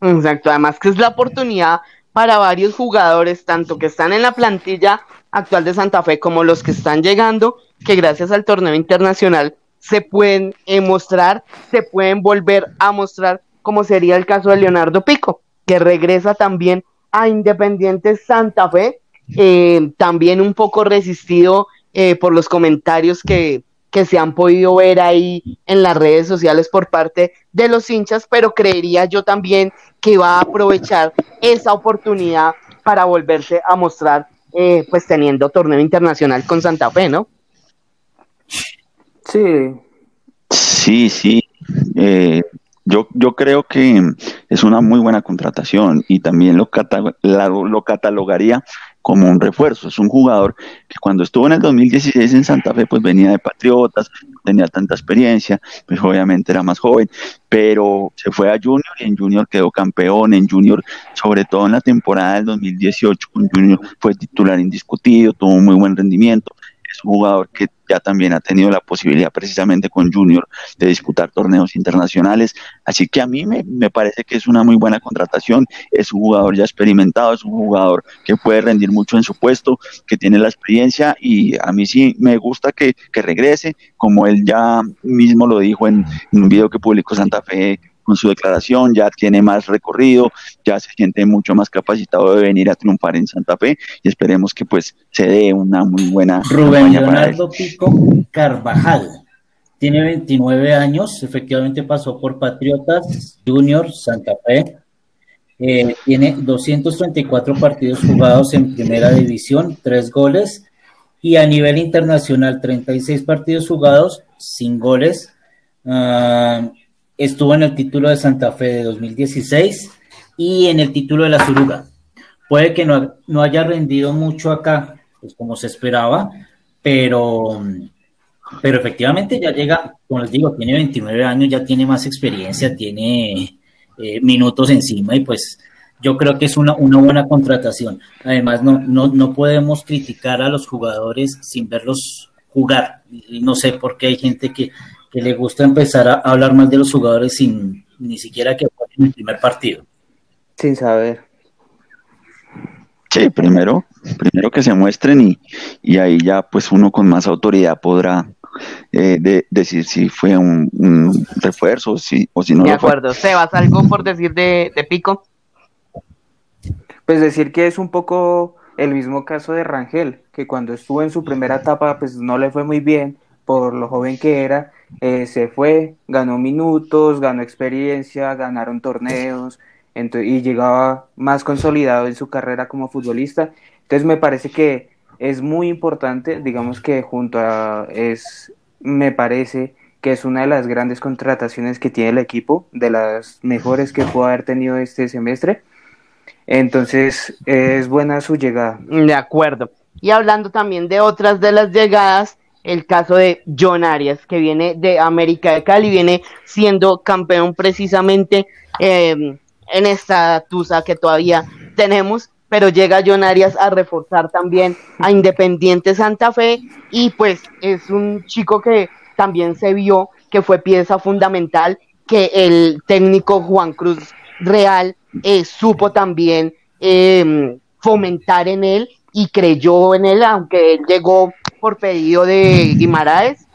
Exacto, además que es la oportunidad para varios jugadores, tanto que están en la plantilla actual de Santa Fe como los que están llegando, que gracias al torneo internacional se pueden eh, mostrar, se pueden volver a mostrar, como sería el caso de Leonardo Pico, que regresa también a Independiente Santa Fe, eh, también un poco resistido eh, por los comentarios que, que se han podido ver ahí en las redes sociales por parte de los hinchas, pero creería yo también que va a aprovechar esa oportunidad para volverse a mostrar, eh, pues teniendo torneo internacional con Santa Fe, ¿no? Sí. Sí, sí. Eh, yo, yo creo que es una muy buena contratación y también lo, lo catalogaría como un refuerzo. Es un jugador que cuando estuvo en el 2016 en Santa Fe, pues venía de Patriotas, no tenía tanta experiencia, pues obviamente era más joven, pero se fue a Junior y en Junior quedó campeón, en Junior, sobre todo en la temporada del 2018 con Junior fue titular indiscutido, tuvo un muy buen rendimiento, es un jugador que ya también ha tenido la posibilidad precisamente con Junior de disputar torneos internacionales. Así que a mí me, me, parece que es una muy buena contratación. Es un jugador ya experimentado, es un jugador que puede rendir mucho en su puesto, que tiene la experiencia y a mí sí me gusta que, que regrese, como él ya mismo lo dijo en, en un video que publicó Santa Fe con su declaración, ya tiene más recorrido, ya se siente mucho más capacitado de venir a triunfar en Santa Fe y esperemos que pues se dé una muy buena Rubén Leonardo Pico Carvajal. Tiene 29 años, efectivamente pasó por Patriotas, Junior, Santa Fe. Eh, tiene 234 partidos jugados en primera división, 3 goles. Y a nivel internacional, 36 partidos jugados, sin goles. Uh, estuvo en el título de Santa Fe de 2016 y en el título de la Suruga. Puede que no, no haya rendido mucho acá, pues como se esperaba, pero, pero efectivamente ya llega, como les digo, tiene 29 años, ya tiene más experiencia, tiene eh, minutos encima y pues yo creo que es una, una buena contratación. Además, no, no, no podemos criticar a los jugadores sin verlos jugar. No sé por qué hay gente que que le gusta empezar a hablar mal de los jugadores sin ni siquiera que en el primer partido. Sin saber. Sí, primero, primero que se muestren y, y ahí ya pues uno con más autoridad podrá eh, de, decir si fue un, un refuerzo si, o si no. De acuerdo. Sebas, ¿algo por decir de, de Pico? Pues decir que es un poco el mismo caso de Rangel, que cuando estuvo en su primera etapa pues no le fue muy bien por lo joven que era eh, se fue, ganó minutos, ganó experiencia, ganaron torneos y llegaba más consolidado en su carrera como futbolista. Entonces me parece que es muy importante, digamos que junto a es, me parece que es una de las grandes contrataciones que tiene el equipo, de las mejores que pudo haber tenido este semestre. Entonces es buena su llegada. De acuerdo. Y hablando también de otras de las llegadas, el caso de John Arias, que viene de América de Cali, viene siendo campeón precisamente eh, en esta tusa que todavía tenemos, pero llega John Arias a reforzar también a Independiente Santa Fe y pues es un chico que también se vio que fue pieza fundamental, que el técnico Juan Cruz Real eh, supo también eh, fomentar en él y creyó en él, aunque él llegó por pedido de Guimaraes,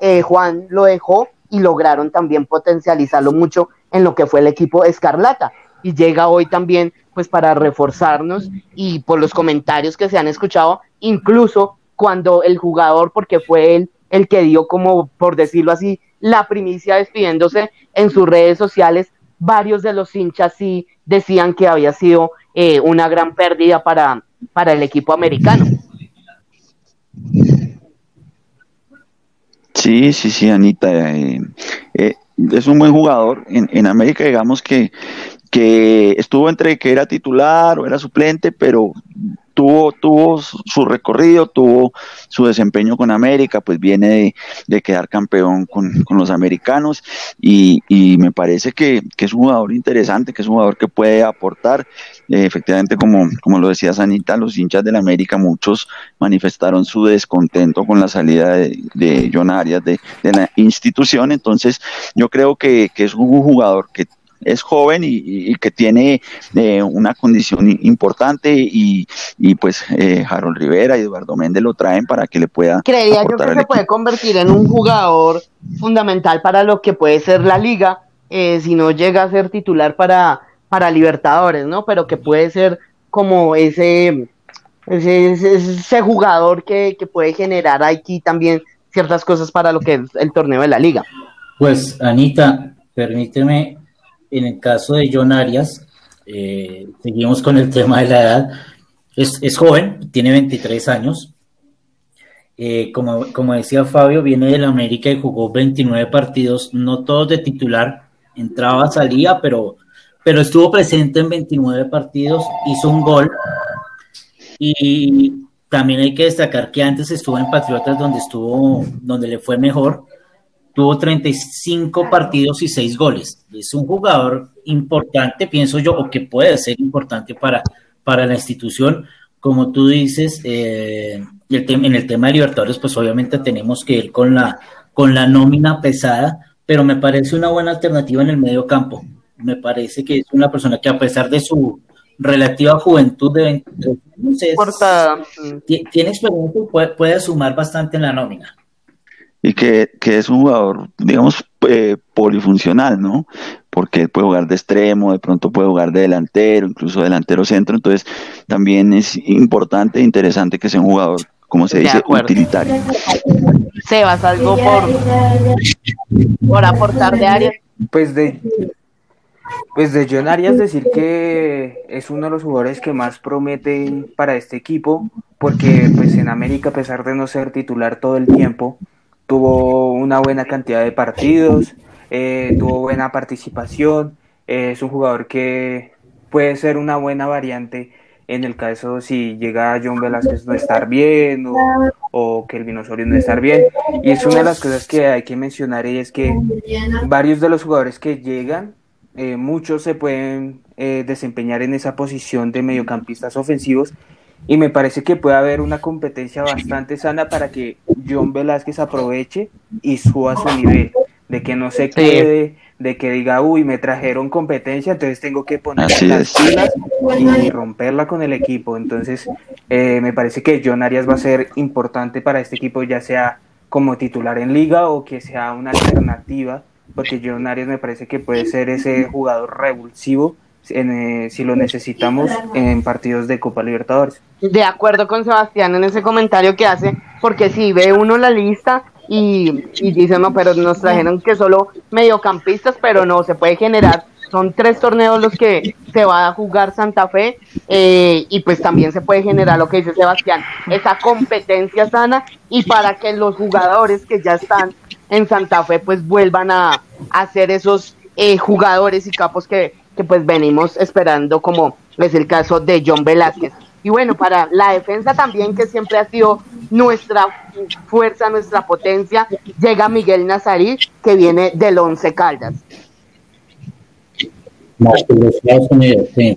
eh, Juan lo dejó y lograron también potencializarlo mucho en lo que fue el equipo Escarlata. Y llega hoy también pues para reforzarnos y por los comentarios que se han escuchado, incluso cuando el jugador, porque fue él el que dio como, por decirlo así, la primicia despidiéndose en sus redes sociales, varios de los hinchas sí decían que había sido eh, una gran pérdida para, para el equipo americano. Sí, sí, sí, Anita. Eh, eh, es un buen jugador. En, en América, digamos que, que estuvo entre que era titular o era suplente, pero tuvo, tuvo su recorrido, tuvo su desempeño con América, pues viene de, quedar campeón con, los americanos y, me parece que, es un jugador interesante, que es un jugador que puede aportar. Eh, efectivamente, como, como lo decía Sanita, los hinchas del América, muchos manifestaron su descontento con la salida de, John Arias de, la institución, entonces yo creo que, que es un jugador que es joven y, que tiene eh, una condición importante y, pues eh, Harold Rivera y Eduardo Méndez lo traen para que le pueda creería yo que se puede convertir en un jugador fundamental para lo que puede ser la liga eh, si no llega a ser titular para para Libertadores no pero que puede ser como ese ese, ese, jugador que, que puede generar aquí también ciertas cosas para lo que es el torneo de la liga. Pues Anita permíteme en el caso de John Arias, eh, seguimos con el <laughs> tema de la edad, es, joven, tiene 23 años. Eh, como, como decía Fabio, viene de la América y jugó 29 partidos, no todos de titular, entraba, salía, pero, pero estuvo presente en 29 partidos, hizo un gol. Y también hay que destacar que antes estuvo en Patriotas donde estuvo, donde le fue mejor tuvo 35 partidos y 6 goles. Es un jugador importante, pienso yo, o que puede ser importante para, para la institución. Como tú dices, eh, el en el tema de Libertadores, pues obviamente tenemos que ir con la, con la nómina pesada, pero me parece una buena alternativa en el medio campo. Me parece que es una persona que a pesar de su relativa juventud de 23 años, tiene experiencia y puede, puede sumar bastante en la nómina y que, es un jugador, digamos, eh, polifuncional, ¿no? Porque puede jugar de extremo, de pronto puede jugar de delantero, incluso delantero centro, entonces también es importante e interesante que sea un jugador, como se dice, utilitario. Sebas, algo por, por aportar de área. Pues de, pues de John Arias decir que es uno de los jugadores que más promete para este equipo, porque pues en América, a pesar de no ser titular todo el tiempo, tuvo una buena cantidad de partidos, eh, tuvo buena participación, eh, es un jugador que puede ser una buena variante en el caso si llega John Velázquez no estar bien o, que el Vinosorio no estar bien. Y es una de las cosas que hay que mencionar y es que varios de los jugadores que llegan, eh, muchos se pueden desempeñar en esa posición de mediocampistas ofensivos y me parece que puede haber una competencia bastante sana para que John Velázquez aproveche y suba su nivel, de que no se quede, de que diga, uy, me trajeron competencia, entonces tengo que poner las pilas y romperla con el equipo. Entonces, eh, me parece que John Arias va a ser importante para este equipo, ya sea como titular en liga o que sea una alternativa, porque John Arias me parece que puede ser ese jugador revulsivo eh, si lo necesitamos en partidos de Copa Libertadores. De acuerdo con Sebastián en ese comentario que hace, porque si ve uno la lista y, dice, no, pero nos trajeron que solo mediocampistas, pero no, se puede generar. Son tres torneos los que se va a jugar Santa Fe eh, y pues también se puede generar lo que dice Sebastián, esa competencia sana y para que los jugadores que ya están en Santa Fe pues vuelvan a, hacer esos eh, jugadores y capos que, que pues venimos esperando como es el caso de John Velázquez. Y bueno, para la defensa también, que siempre ha sido nuestra fuerza, nuestra potencia, llega Miguel Nazarí, que viene del Once Caldas.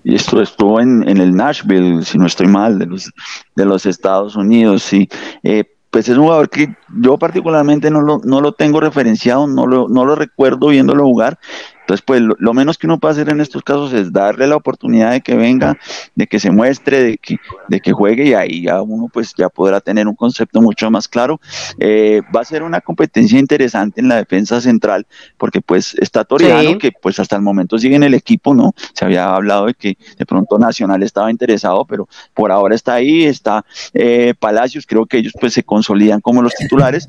Y esto estuvo en, en, el Nashville, si no estoy mal, de los, de los Estados Unidos, sí. Eh, pues es un jugador que yo particularmente no lo, no lo tengo referenciado, no lo, no lo recuerdo viéndolo jugar, entonces, pues lo, menos que uno puede hacer en estos casos es darle la oportunidad de que venga, de que se muestre, de que, de que juegue y ahí ya uno pues ya podrá tener un concepto mucho más claro. Eh, va a ser una competencia interesante en la defensa central porque pues está Toriano que pues hasta el momento sigue en el equipo, ¿no? Se había hablado de que de pronto Nacional estaba interesado, pero por ahora está ahí, está eh, Palacios, creo que ellos pues se consolidan como los titulares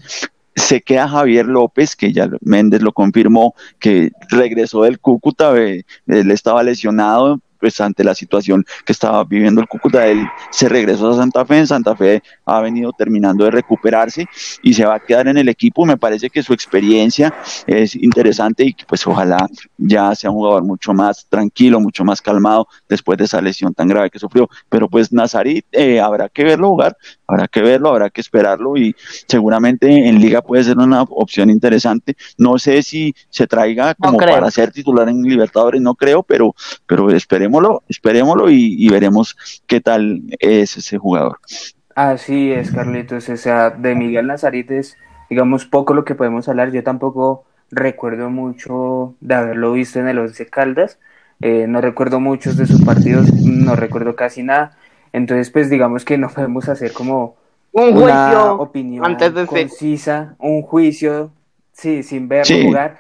se queda Javier López, que ya Méndez lo confirmó, que regresó del Cúcuta, él estaba lesionado, pues ante la situación que estaba viviendo el Cúcuta, él se regresó a Santa Fe, en Santa Fe ha venido terminando de recuperarse y se va a quedar en el equipo, me parece que su experiencia es interesante y que pues ojalá ya sea un jugador mucho más tranquilo, mucho más calmado después de esa lesión tan grave que sufrió, pero pues Nazarit eh, habrá que verlo jugar, habrá que verlo, habrá que esperarlo y seguramente en liga puede ser una opción interesante, no sé si se traiga como para ser titular en Libertadores, no creo, pero, pero esperémoslo, esperémoslo y, veremos qué tal es ese jugador. Así es, Carlitos, o sea, de Miguel Nazarit es, digamos, poco lo que podemos hablar, yo tampoco recuerdo mucho de haberlo visto en el Once Caldas, eh, no recuerdo muchos de sus partidos, no recuerdo casi nada, entonces pues digamos que no podemos hacer como un una juicio opinión antes de concisa, un juicio, sí, sin verlo jugar,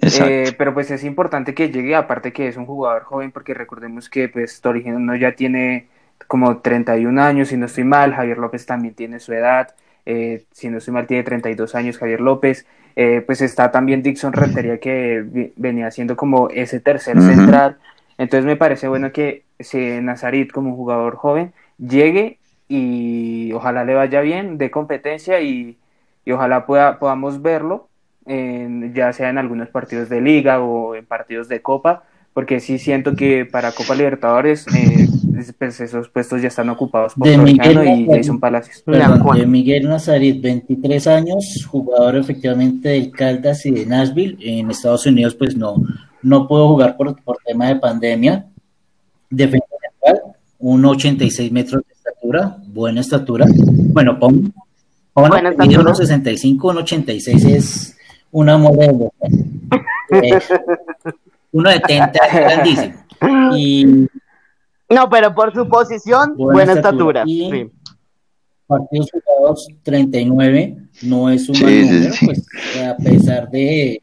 eh, pero pues es importante que llegue, aparte que es un jugador joven, porque recordemos que pues no ya tiene como 31 años, si no estoy mal, Javier López también tiene su edad, eh, si no estoy mal tiene 32 años Javier López, eh, pues está también Dixon Rentería que venía siendo como ese tercer central, entonces me parece bueno que si Nazarit como jugador joven llegue y ojalá le vaya bien, de competencia y, y ojalá pueda, podamos verlo ya sea en algunos partidos de liga o en partidos de copa, porque sí siento que para Copa Libertadores eh, pues esos puestos ya están ocupados por de Miguel y Jason Palacios. de Miguel Nazarit, 23 años, jugador efectivamente del Caldas y de Nashville. En Estados Unidos pues no, no puedo jugar por, por tema de pandemia. Defensa central, 1,86 metros de estatura, buena estatura. Bueno, pon, pon 1,65, 1,86 es una modelo. <laughs> Eh, uno de tenta grandísimo. Y, no, pero por su posición, buena, estatura. sí. Partidos jugados 39, no es un mal número, pues a pesar de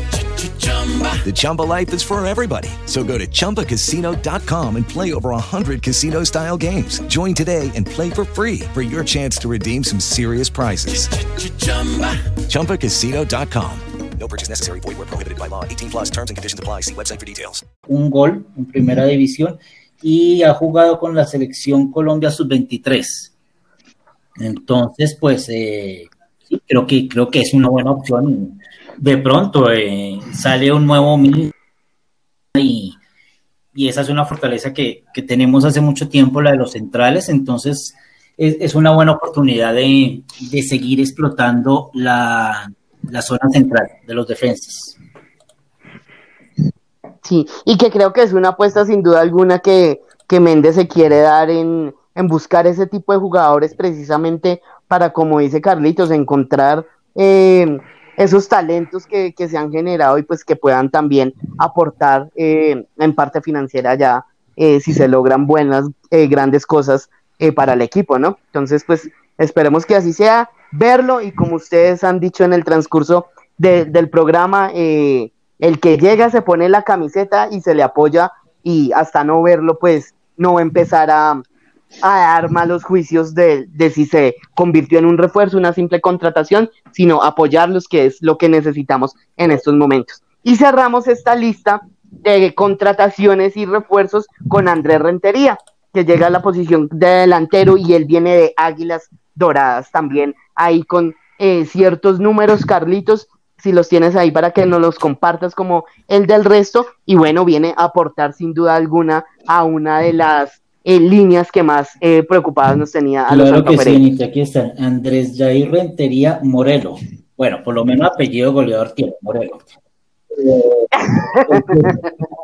The Chumba life is for everybody. So go to ChumbaCasino.com and play over 100 casino-style games. Join today and play for free for your chance to redeem some serious prizes. ChumbaCasino.com. No purchase necessary. Void where prohibited by law. 18 plus terms and conditions apply. See website for details. Un gol en primera división y ha jugado con la selección Colombia sub-23. Entonces, pues, eh, sí, creo que, creo que es una buena opción de pronto eh, sale un nuevo mil y, y, esa es una fortaleza que, que, tenemos hace mucho tiempo, la de los centrales, entonces es, es una buena oportunidad de, de seguir explotando la, la, zona central de los defensas. Sí, y que creo que es una apuesta sin duda alguna que, que Méndez se quiere dar en, en buscar ese tipo de jugadores precisamente para, como dice Carlitos, encontrar... Eh, esos talentos que, se han generado y pues que puedan también aportar eh, en parte financiera ya eh, si se logran buenas, eh, grandes cosas para el equipo, ¿no? Entonces, pues esperemos que así sea, verlo y como ustedes han dicho en el transcurso del programa, el que llega se pone la camiseta y se le apoya y hasta no verlo, pues no empezar a, a dar malos juicios de, si se convirtió en un refuerzo, una simple contratación, sino apoyarlos, que es lo que necesitamos en estos momentos. Y cerramos esta lista de contrataciones y refuerzos con Andrés Rentería, que llega a la posición de delantero y él viene de Águilas Doradas también, ahí con eh, ciertos números, Carlitos, si los tienes ahí para que nos los compartas como el del resto, y bueno, viene a aportar sin duda alguna a una de las en líneas que más eh, preocupadas nos tenía a claro que sí, aquí están Andrés Jair Rentería Morelo. Bueno, por lo menos apellido goleador tiene, Morelo. <laughs>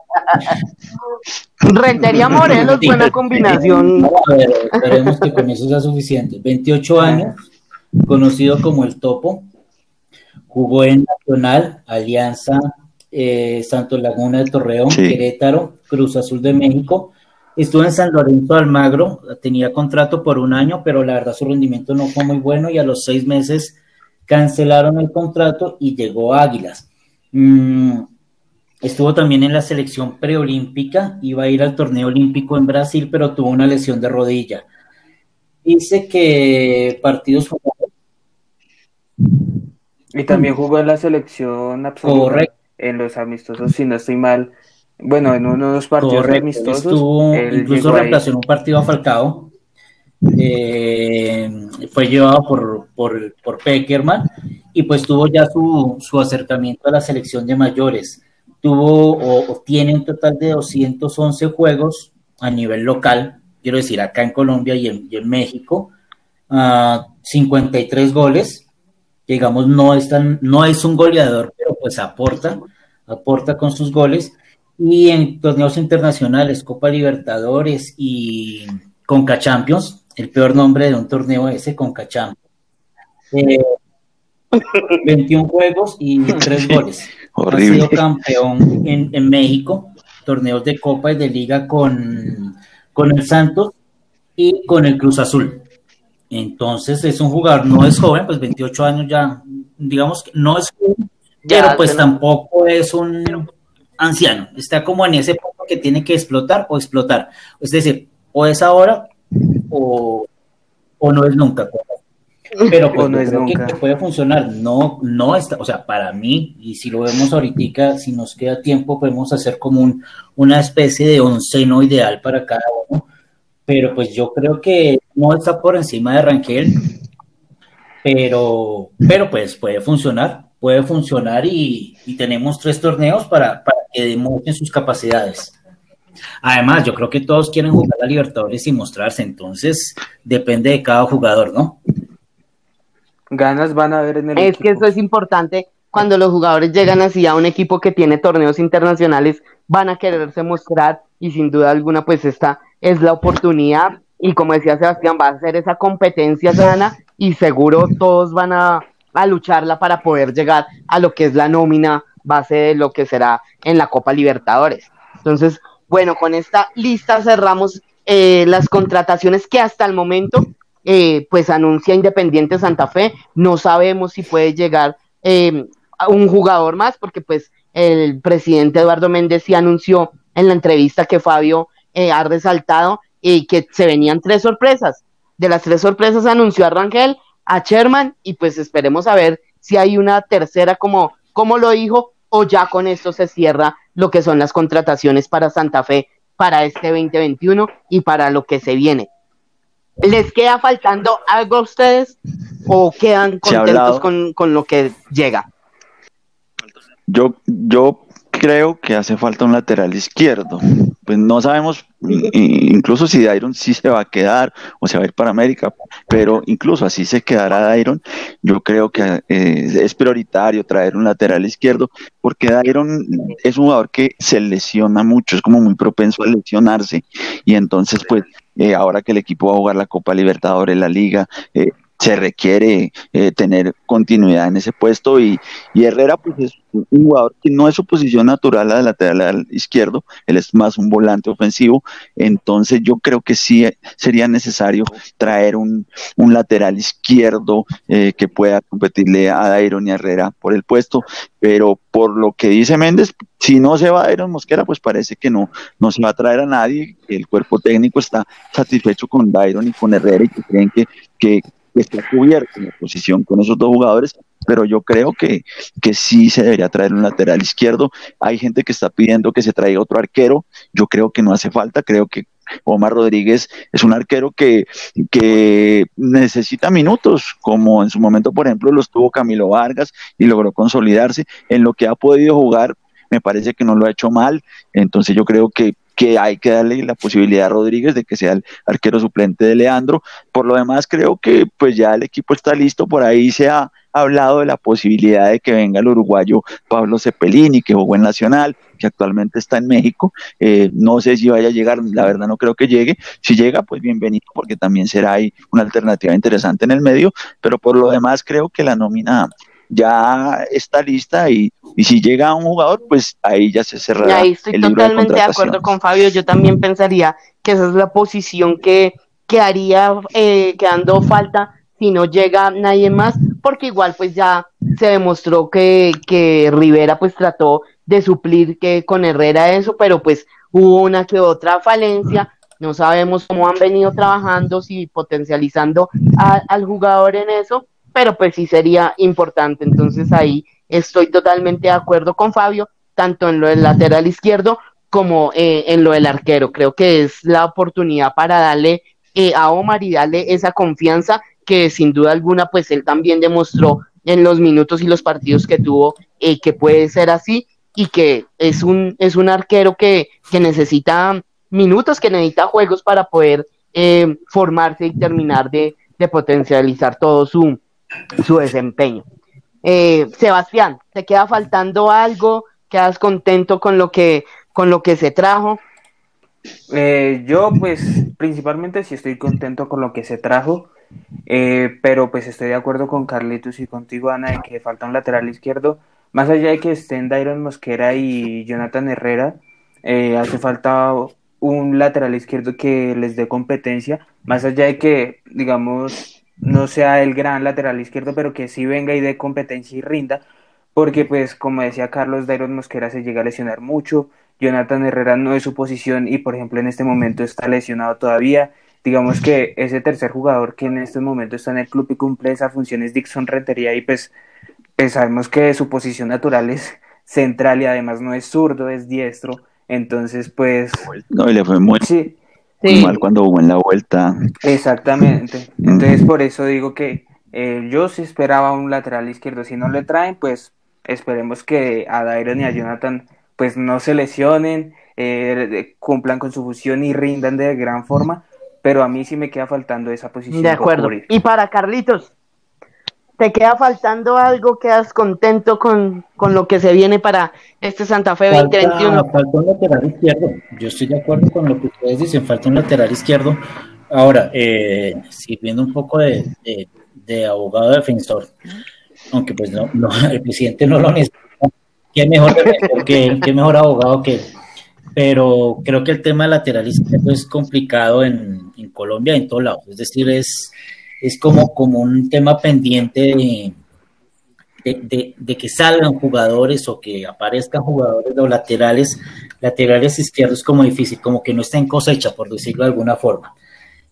Rentería Morelos, buena combinación. <laughs> A ver, esperemos que con eso sea suficiente. 28 años, conocido como el Topo, jugó en Nacional, Alianza, eh, Santo Laguna de Torreón, Querétaro, Cruz Azul de México. Estuvo en San Lorenzo Almagro, tenía contrato por un año, pero la verdad su rendimiento no fue muy bueno y a los seis meses cancelaron el contrato y llegó a Águilas. Mm, estuvo también en la selección preolímpica, iba a ir al torneo olímpico en Brasil, pero tuvo una lesión de rodilla. Dice que partidos Y también jugó en la selección absoluta en los amistosos, si no estoy mal. Bueno, en uno de los partidos amistosos. Estuvo, incluso reemplazó en un partido a Falcao. Eh, fue llevado por, por, por, Peckerman y pues tuvo ya su, su, acercamiento a la selección de mayores. Tuvo o, tiene un total de 211 juegos a nivel local, quiero decir, acá en Colombia y en, en México, 53 ah, goles, digamos, no es, tan, no es un goleador, pero pues aporta, aporta con sus goles. Y en torneos internacionales, Copa Libertadores y Conca Champions, el peor nombre de un torneo ese, Conca Champions. 21 eh, <laughs> juegos y 3 goles. Ha sido campeón en, en, México, torneos de Copa y de Liga con, con el Santos y con el Cruz Azul. Entonces es un jugador, no es joven, pues 28 años ya, digamos que no es joven, pero pues tampoco es un anciano, está como en ese punto que tiene que explotar o explotar. Es decir, o es ahora o, no es nunca. Pero pues no es nunca. Que puede funcionar, no, no está, o sea, para mí, y si lo vemos ahorita, si nos queda tiempo, podemos hacer como un, una especie de onceno ideal para cada uno pero pues yo creo que no está por encima de Rangel, pero, pero pues puede funcionar, puede funcionar y, tenemos tres torneos para, que demuestren sus capacidades. Además, yo creo que todos quieren jugar a Libertadores y mostrarse, entonces depende de cada jugador, ¿no? Ganas van a ver en el Es que eso es importante. Cuando los jugadores llegan así a un equipo que tiene torneos internacionales, van a quererse mostrar y sin duda alguna, pues esta es la oportunidad y como decía Sebastián, va a ser esa competencia sana y seguro todos van a, lucharla para poder llegar a lo que es la nómina base de lo que será en la Copa Libertadores. Entonces, bueno, con esta lista cerramos eh, las contrataciones que hasta el momento eh, pues anuncia Independiente Santa Fe. No sabemos si puede llegar eh, a un jugador más porque pues el presidente Eduardo Méndez sí anunció en la entrevista que Fabio eh, ha resaltado y que se venían tres sorpresas. De las tres sorpresas anunció a Rangel, a Sherman y pues esperemos a ver si hay una tercera como, como lo dijo o ya con esto se cierra lo que son las contrataciones para Santa Fe para este 2021 y para lo que se viene. ¿Les queda faltando algo a ustedes o quedan contentos con, con, lo que llega? Yo, yo creo que hace falta un lateral izquierdo. Pues no sabemos incluso si Dairon sí se va a quedar o se va a ir para América, pero incluso así se quedará Dairon, yo creo que eh, es prioritario traer un lateral izquierdo, porque Dairon es un jugador que se lesiona mucho, es como muy propenso a lesionarse, y entonces pues eh, ahora que el equipo va a jugar la Copa Libertadores, la Liga, eh, se requiere eh, tener continuidad en ese puesto y, Herrera pues es un jugador que no es su posición natural la de lateral izquierdo, él es más un volante ofensivo, entonces yo creo que sí sería necesario traer un, lateral izquierdo eh, que pueda competirle a Dairon y Herrera por el puesto, pero por lo que dice Méndez, si no se va a Dairon Mosquera, pues parece que no, no se va a traer a nadie, el cuerpo técnico está satisfecho con Dairon y con Herrera y que creen que, que está cubierto en la posición con esos dos jugadores, pero yo creo que, que sí se debería traer un lateral izquierdo. Hay gente que está pidiendo que se traiga otro arquero, yo creo que no hace falta, creo que Omar Rodríguez es un arquero que, que necesita minutos, como en su momento, por ejemplo, los tuvo Camilo Vargas y logró consolidarse en lo que ha podido jugar. Me parece que no lo ha hecho mal, entonces yo creo que que hay que darle la posibilidad a Rodríguez de que sea el arquero suplente de Leandro. Por lo demás, creo que pues ya el equipo está listo, por ahí se ha hablado de la posibilidad de que venga el uruguayo Pablo Cepelini, que jugó en Nacional, que actualmente está en México. Eh, no sé si vaya a llegar, la verdad no creo que llegue. Si llega, pues bienvenido, porque también será ahí una alternativa interesante en el medio, pero por lo demás creo que la nómina ya está lista y, y si llega un jugador, pues ahí ya se cerrará. Ahí estoy totalmente de, acuerdo con Fabio, yo también pensaría que esa es la posición que, que haría eh, quedando falta si no llega nadie más, porque igual pues ya se demostró que, que Rivera pues trató de suplir que con Herrera eso, pero pues hubo una que otra falencia, no sabemos cómo han venido trabajando, si potencializando al jugador en eso, pero pues sí sería importante. Entonces ahí estoy totalmente de acuerdo con Fabio, tanto en lo del lateral izquierdo como eh, en lo del arquero. Creo que es la oportunidad para darle eh, a Omar y darle esa confianza que sin duda alguna pues él también demostró en los minutos y los partidos que tuvo eh, que puede ser así y que es un, es un arquero que, que necesita minutos, que necesita juegos para poder formarse y terminar de potencializar todo su, su desempeño. Eh, Sebastián, ¿te queda faltando algo? ¿Quedas contento con lo que, con lo que se trajo? Eh, yo pues principalmente sí estoy contento con lo que se trajo, eh, pero pues estoy de acuerdo con Carlitos y contigo Ana de que falta un lateral izquierdo, más allá de que estén Dairon Mosquera y Jonathan Herrera, hace falta un lateral izquierdo que les dé competencia, más allá de que digamos no sea el gran lateral izquierdo, pero que sí venga y dé competencia y rinda, porque pues como decía Carlos, Dairon Mosquera se llega a lesionar mucho, Jonathan Herrera no es su posición y por ejemplo en este momento está lesionado todavía, digamos que ese tercer jugador que en este momento está en el club y cumple esa función es Dixon Rentería y pues, pues sabemos que su posición natural es central y además no es zurdo, es diestro, entonces pues... No, y le fue muy... Sí, mal cuando hubo en la vuelta. Exactamente. Entonces, por eso digo que eh, yo sí esperaba un lateral izquierdo. Si no le traen, pues esperemos que a Dairon y a Jonathan pues no se lesionen, eh, cumplan con su fusión y rindan de gran forma. Pero a mí sí me queda faltando esa posición. De acuerdo. Y para Carlitos, ¿Te queda faltando algo? ¿Quedas contento con, lo que se viene para este Santa Fe 2021? Falta un lateral izquierdo. Yo estoy de acuerdo con lo que ustedes dicen, falta un lateral izquierdo. Ahora, eh, sirviendo un poco de, abogado defensor, aunque pues no, <laughs> el presidente no lo necesita, qué mejor que qué mejor abogado que él. Pero creo que el tema lateral izquierdo es complicado en, en Colombia, en todos lados. Es decir, es es como, como un tema pendiente de, de, que salgan jugadores o que aparezcan jugadores o laterales, laterales izquierdos como difícil, como que no está en cosecha, por decirlo de alguna forma.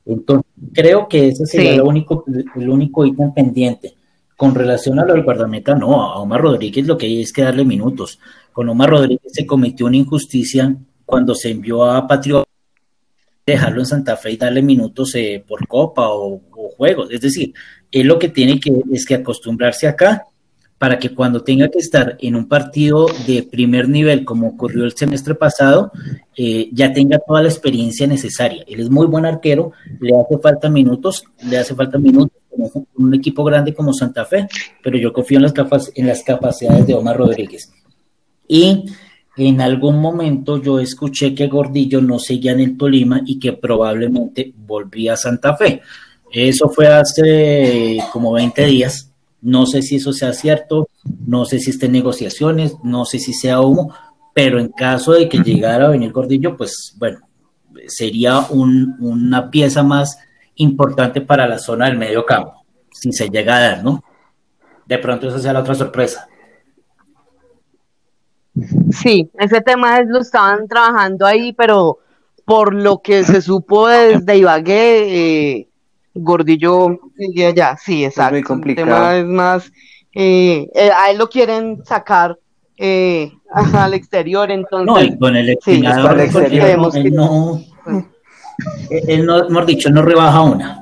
Entonces, creo que ese sería el, único, el único ítem pendiente. Con relación a lo del guardameta, no, a Omar Rodríguez lo que hay es que darle minutos. Con Omar Rodríguez se cometió una injusticia cuando se envió a Patriota dejarlo en Santa Fe y darle minutos eh, por copa o, juegos. Es decir, él lo que tiene que es que acostumbrarse acá para que cuando tenga que estar en un partido de primer nivel, como ocurrió el semestre pasado, eh, ya tenga toda la experiencia necesaria. Él es muy buen arquero, le hace falta minutos, le hace falta minutos con un equipo grande como Santa Fe, pero yo confío en las, en las capacidades de Omar Rodríguez. Y en algún momento yo escuché que Gordillo no seguía en el Tolima y que probablemente volvía a Santa Fe. Eso fue hace como 20 días. No sé si eso sea cierto, no sé si estén negociaciones, no sé si sea humo, pero en caso de que llegara a venir Gordillo, pues bueno, sería una pieza más importante para la zona del medio campo, si se llega a dar, ¿no? De pronto esa sea la otra sorpresa. Sí, ese tema es, lo estaban trabajando ahí, pero por lo que se supo desde Ibagué, eh, Gordillo sigue allá, sí, exacto. Es El tema es más, eh, eh, a él lo quieren sacar eh, al exterior, entonces. No, y con el exterior, él, no, él no, hemos dicho, no rebaja una.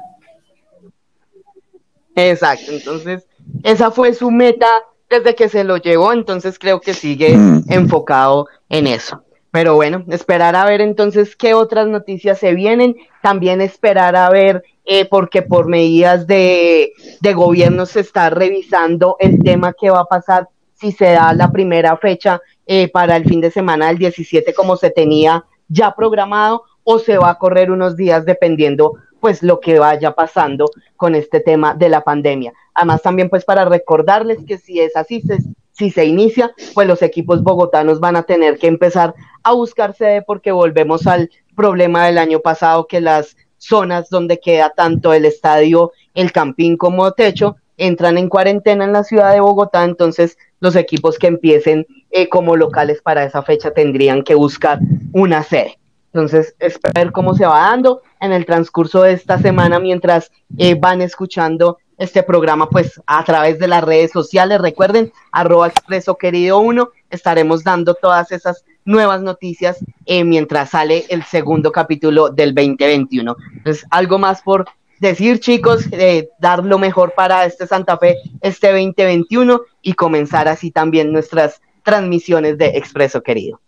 Exacto, entonces esa fue su meta desde que se lo llevó, entonces creo que sigue mm. enfocado en eso. Pero bueno, esperar a ver entonces qué otras noticias se vienen, también esperar a ver, eh, porque por medidas de, de gobierno se está revisando el tema que va a pasar si se da la primera fecha eh, para el fin de semana del 17 como se tenía ya programado o se va a correr unos días dependiendo pues lo que vaya pasando con este tema de la pandemia. Además también pues para recordarles que si es así, se, si se inicia, pues los equipos bogotanos van a tener que empezar a buscar sede porque volvemos al problema del año pasado que las zonas donde queda tanto el estadio, el campín como techo, entran en cuarentena en la ciudad de Bogotá, entonces los equipos que empiecen eh, como locales para esa fecha tendrían que buscar una sede. Entonces, esperar cómo se va dando en el transcurso de esta semana mientras eh, van escuchando este programa pues a través de las redes sociales. Recuerden, arroba expreso querido uno, estaremos dando todas esas nuevas noticias eh, mientras sale el segundo capítulo del 2021. Entonces, algo más por decir, chicos, eh, dar lo mejor para este Santa Fe este 2021 y comenzar así también nuestras transmisiones de Expreso Querido.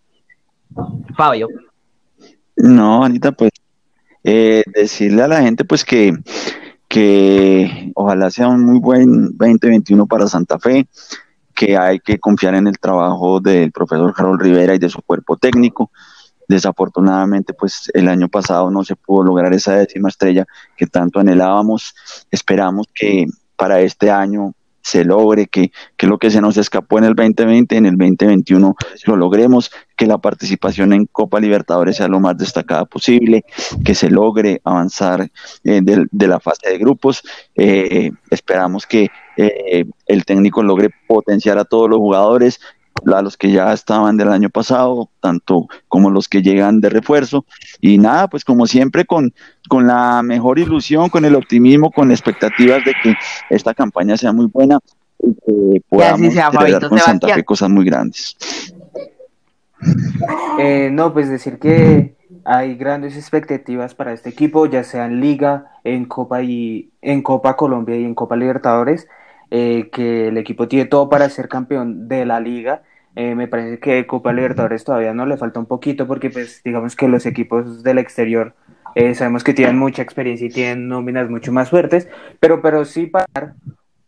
Fabio. No, Anita, pues eh, decirle a la gente pues que que ojalá sea un muy buen 2021 para Santa Fe, que hay que confiar en el trabajo del profesor Harold Rivera y de su cuerpo técnico. Desafortunadamente, pues el año pasado no se pudo lograr esa décima estrella que tanto anhelábamos. Esperamos que para este año se logre, que, que lo que se nos escapó en el 2020, en el 2021 lo logremos, que la participación en Copa Libertadores sea lo más destacada posible, que se logre avanzar eh, de, la fase de grupos. Eh, esperamos que eh, el técnico logre potenciar a todos los jugadores, a los que ya estaban del año pasado, tanto como los que llegan de refuerzo. Y nada, pues como siempre, con, con la mejor ilusión, con el optimismo, con expectativas de que esta campaña sea muy buena y que podamos celebrar con Santa Fe cosas muy grandes. Eh, no, pues decir que hay grandes expectativas para este equipo, ya sea en Liga, en Copa y en Copa Colombia y en Copa Libertadores. Eh, que el equipo tiene todo para ser campeón de la liga. Eh, me parece que Copa Libertadores todavía no le falta un poquito porque pues digamos que los equipos del exterior eh, sabemos que tienen mucha experiencia y tienen nóminas mucho más fuertes, pero, pero sí para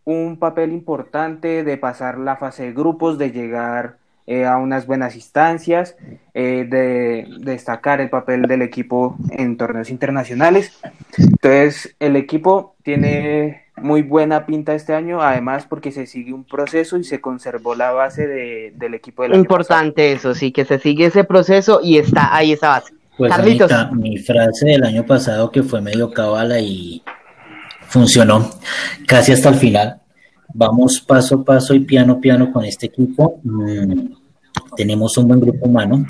un papel importante de pasar la fase de grupos, de llegar a unas buenas instancias, de, destacar el papel del equipo en torneos internacionales. Entonces, el equipo tiene muy buena pinta este año, además porque se sigue un proceso y se conservó la base de, del equipo de la Importante eso, sí, que se sigue ese proceso y está ahí esa base. Pues mi frase del año pasado que fue medio cabala y funcionó casi hasta el final. Vamos paso a paso y piano piano con este equipo. Mm, tenemos un buen grupo humano,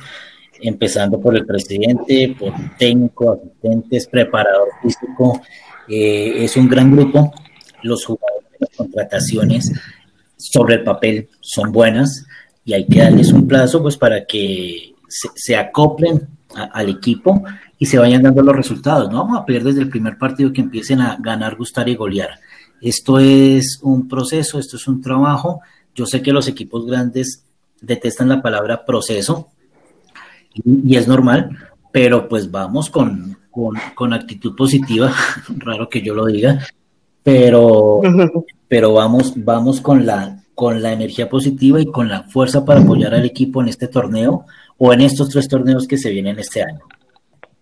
empezando por el presidente, por técnico, asistentes, preparador físico. Eh, es un gran grupo los jugadores las contrataciones sobre el papel son buenas y hay que darles un plazo pues para que se, acoplen al equipo y se vayan dando los resultados. No vamos a perder desde el primer partido que empiecen a ganar, gustar y golear. Esto es un proceso, esto es un trabajo. Yo sé que los equipos grandes detestan la palabra proceso y, es normal, pero pues vamos con, con actitud positiva, <laughs> raro que yo lo diga, pero, pero vamos, vamos con la, con la energía positiva y con la fuerza para apoyar al equipo en este torneo o en estos tres torneos que se vienen este año.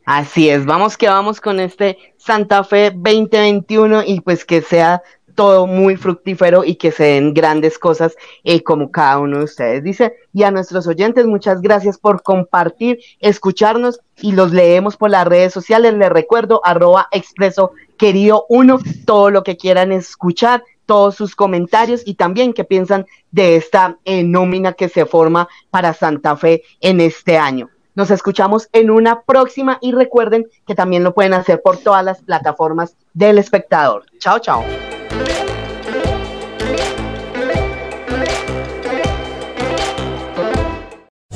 Así es, vamos que vamos con este Santa Fe 2021 y pues que sea todo muy fructífero y que se den grandes cosas eh, como cada uno de ustedes dice. Y a nuestros oyentes, muchas gracias por compartir, escucharnos y los leemos por las redes sociales. Les recuerdo, arroba expreso querido uno, todo lo que quieran escuchar, todos sus comentarios y también qué piensan de esta eh, nómina que se forma para Santa Fe en este año. Nos escuchamos en una próxima y recuerden que también lo pueden hacer por todas las plataformas del espectador. Chao, chao.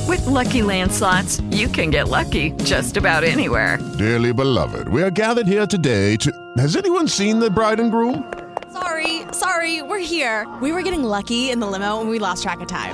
With lucky landslots, you can get lucky just about anywhere. Dearly beloved, we are gathered here today to. Has anyone seen the bride and groom? Sorry, sorry, we're here. We were getting lucky in the limo and we lost track of time.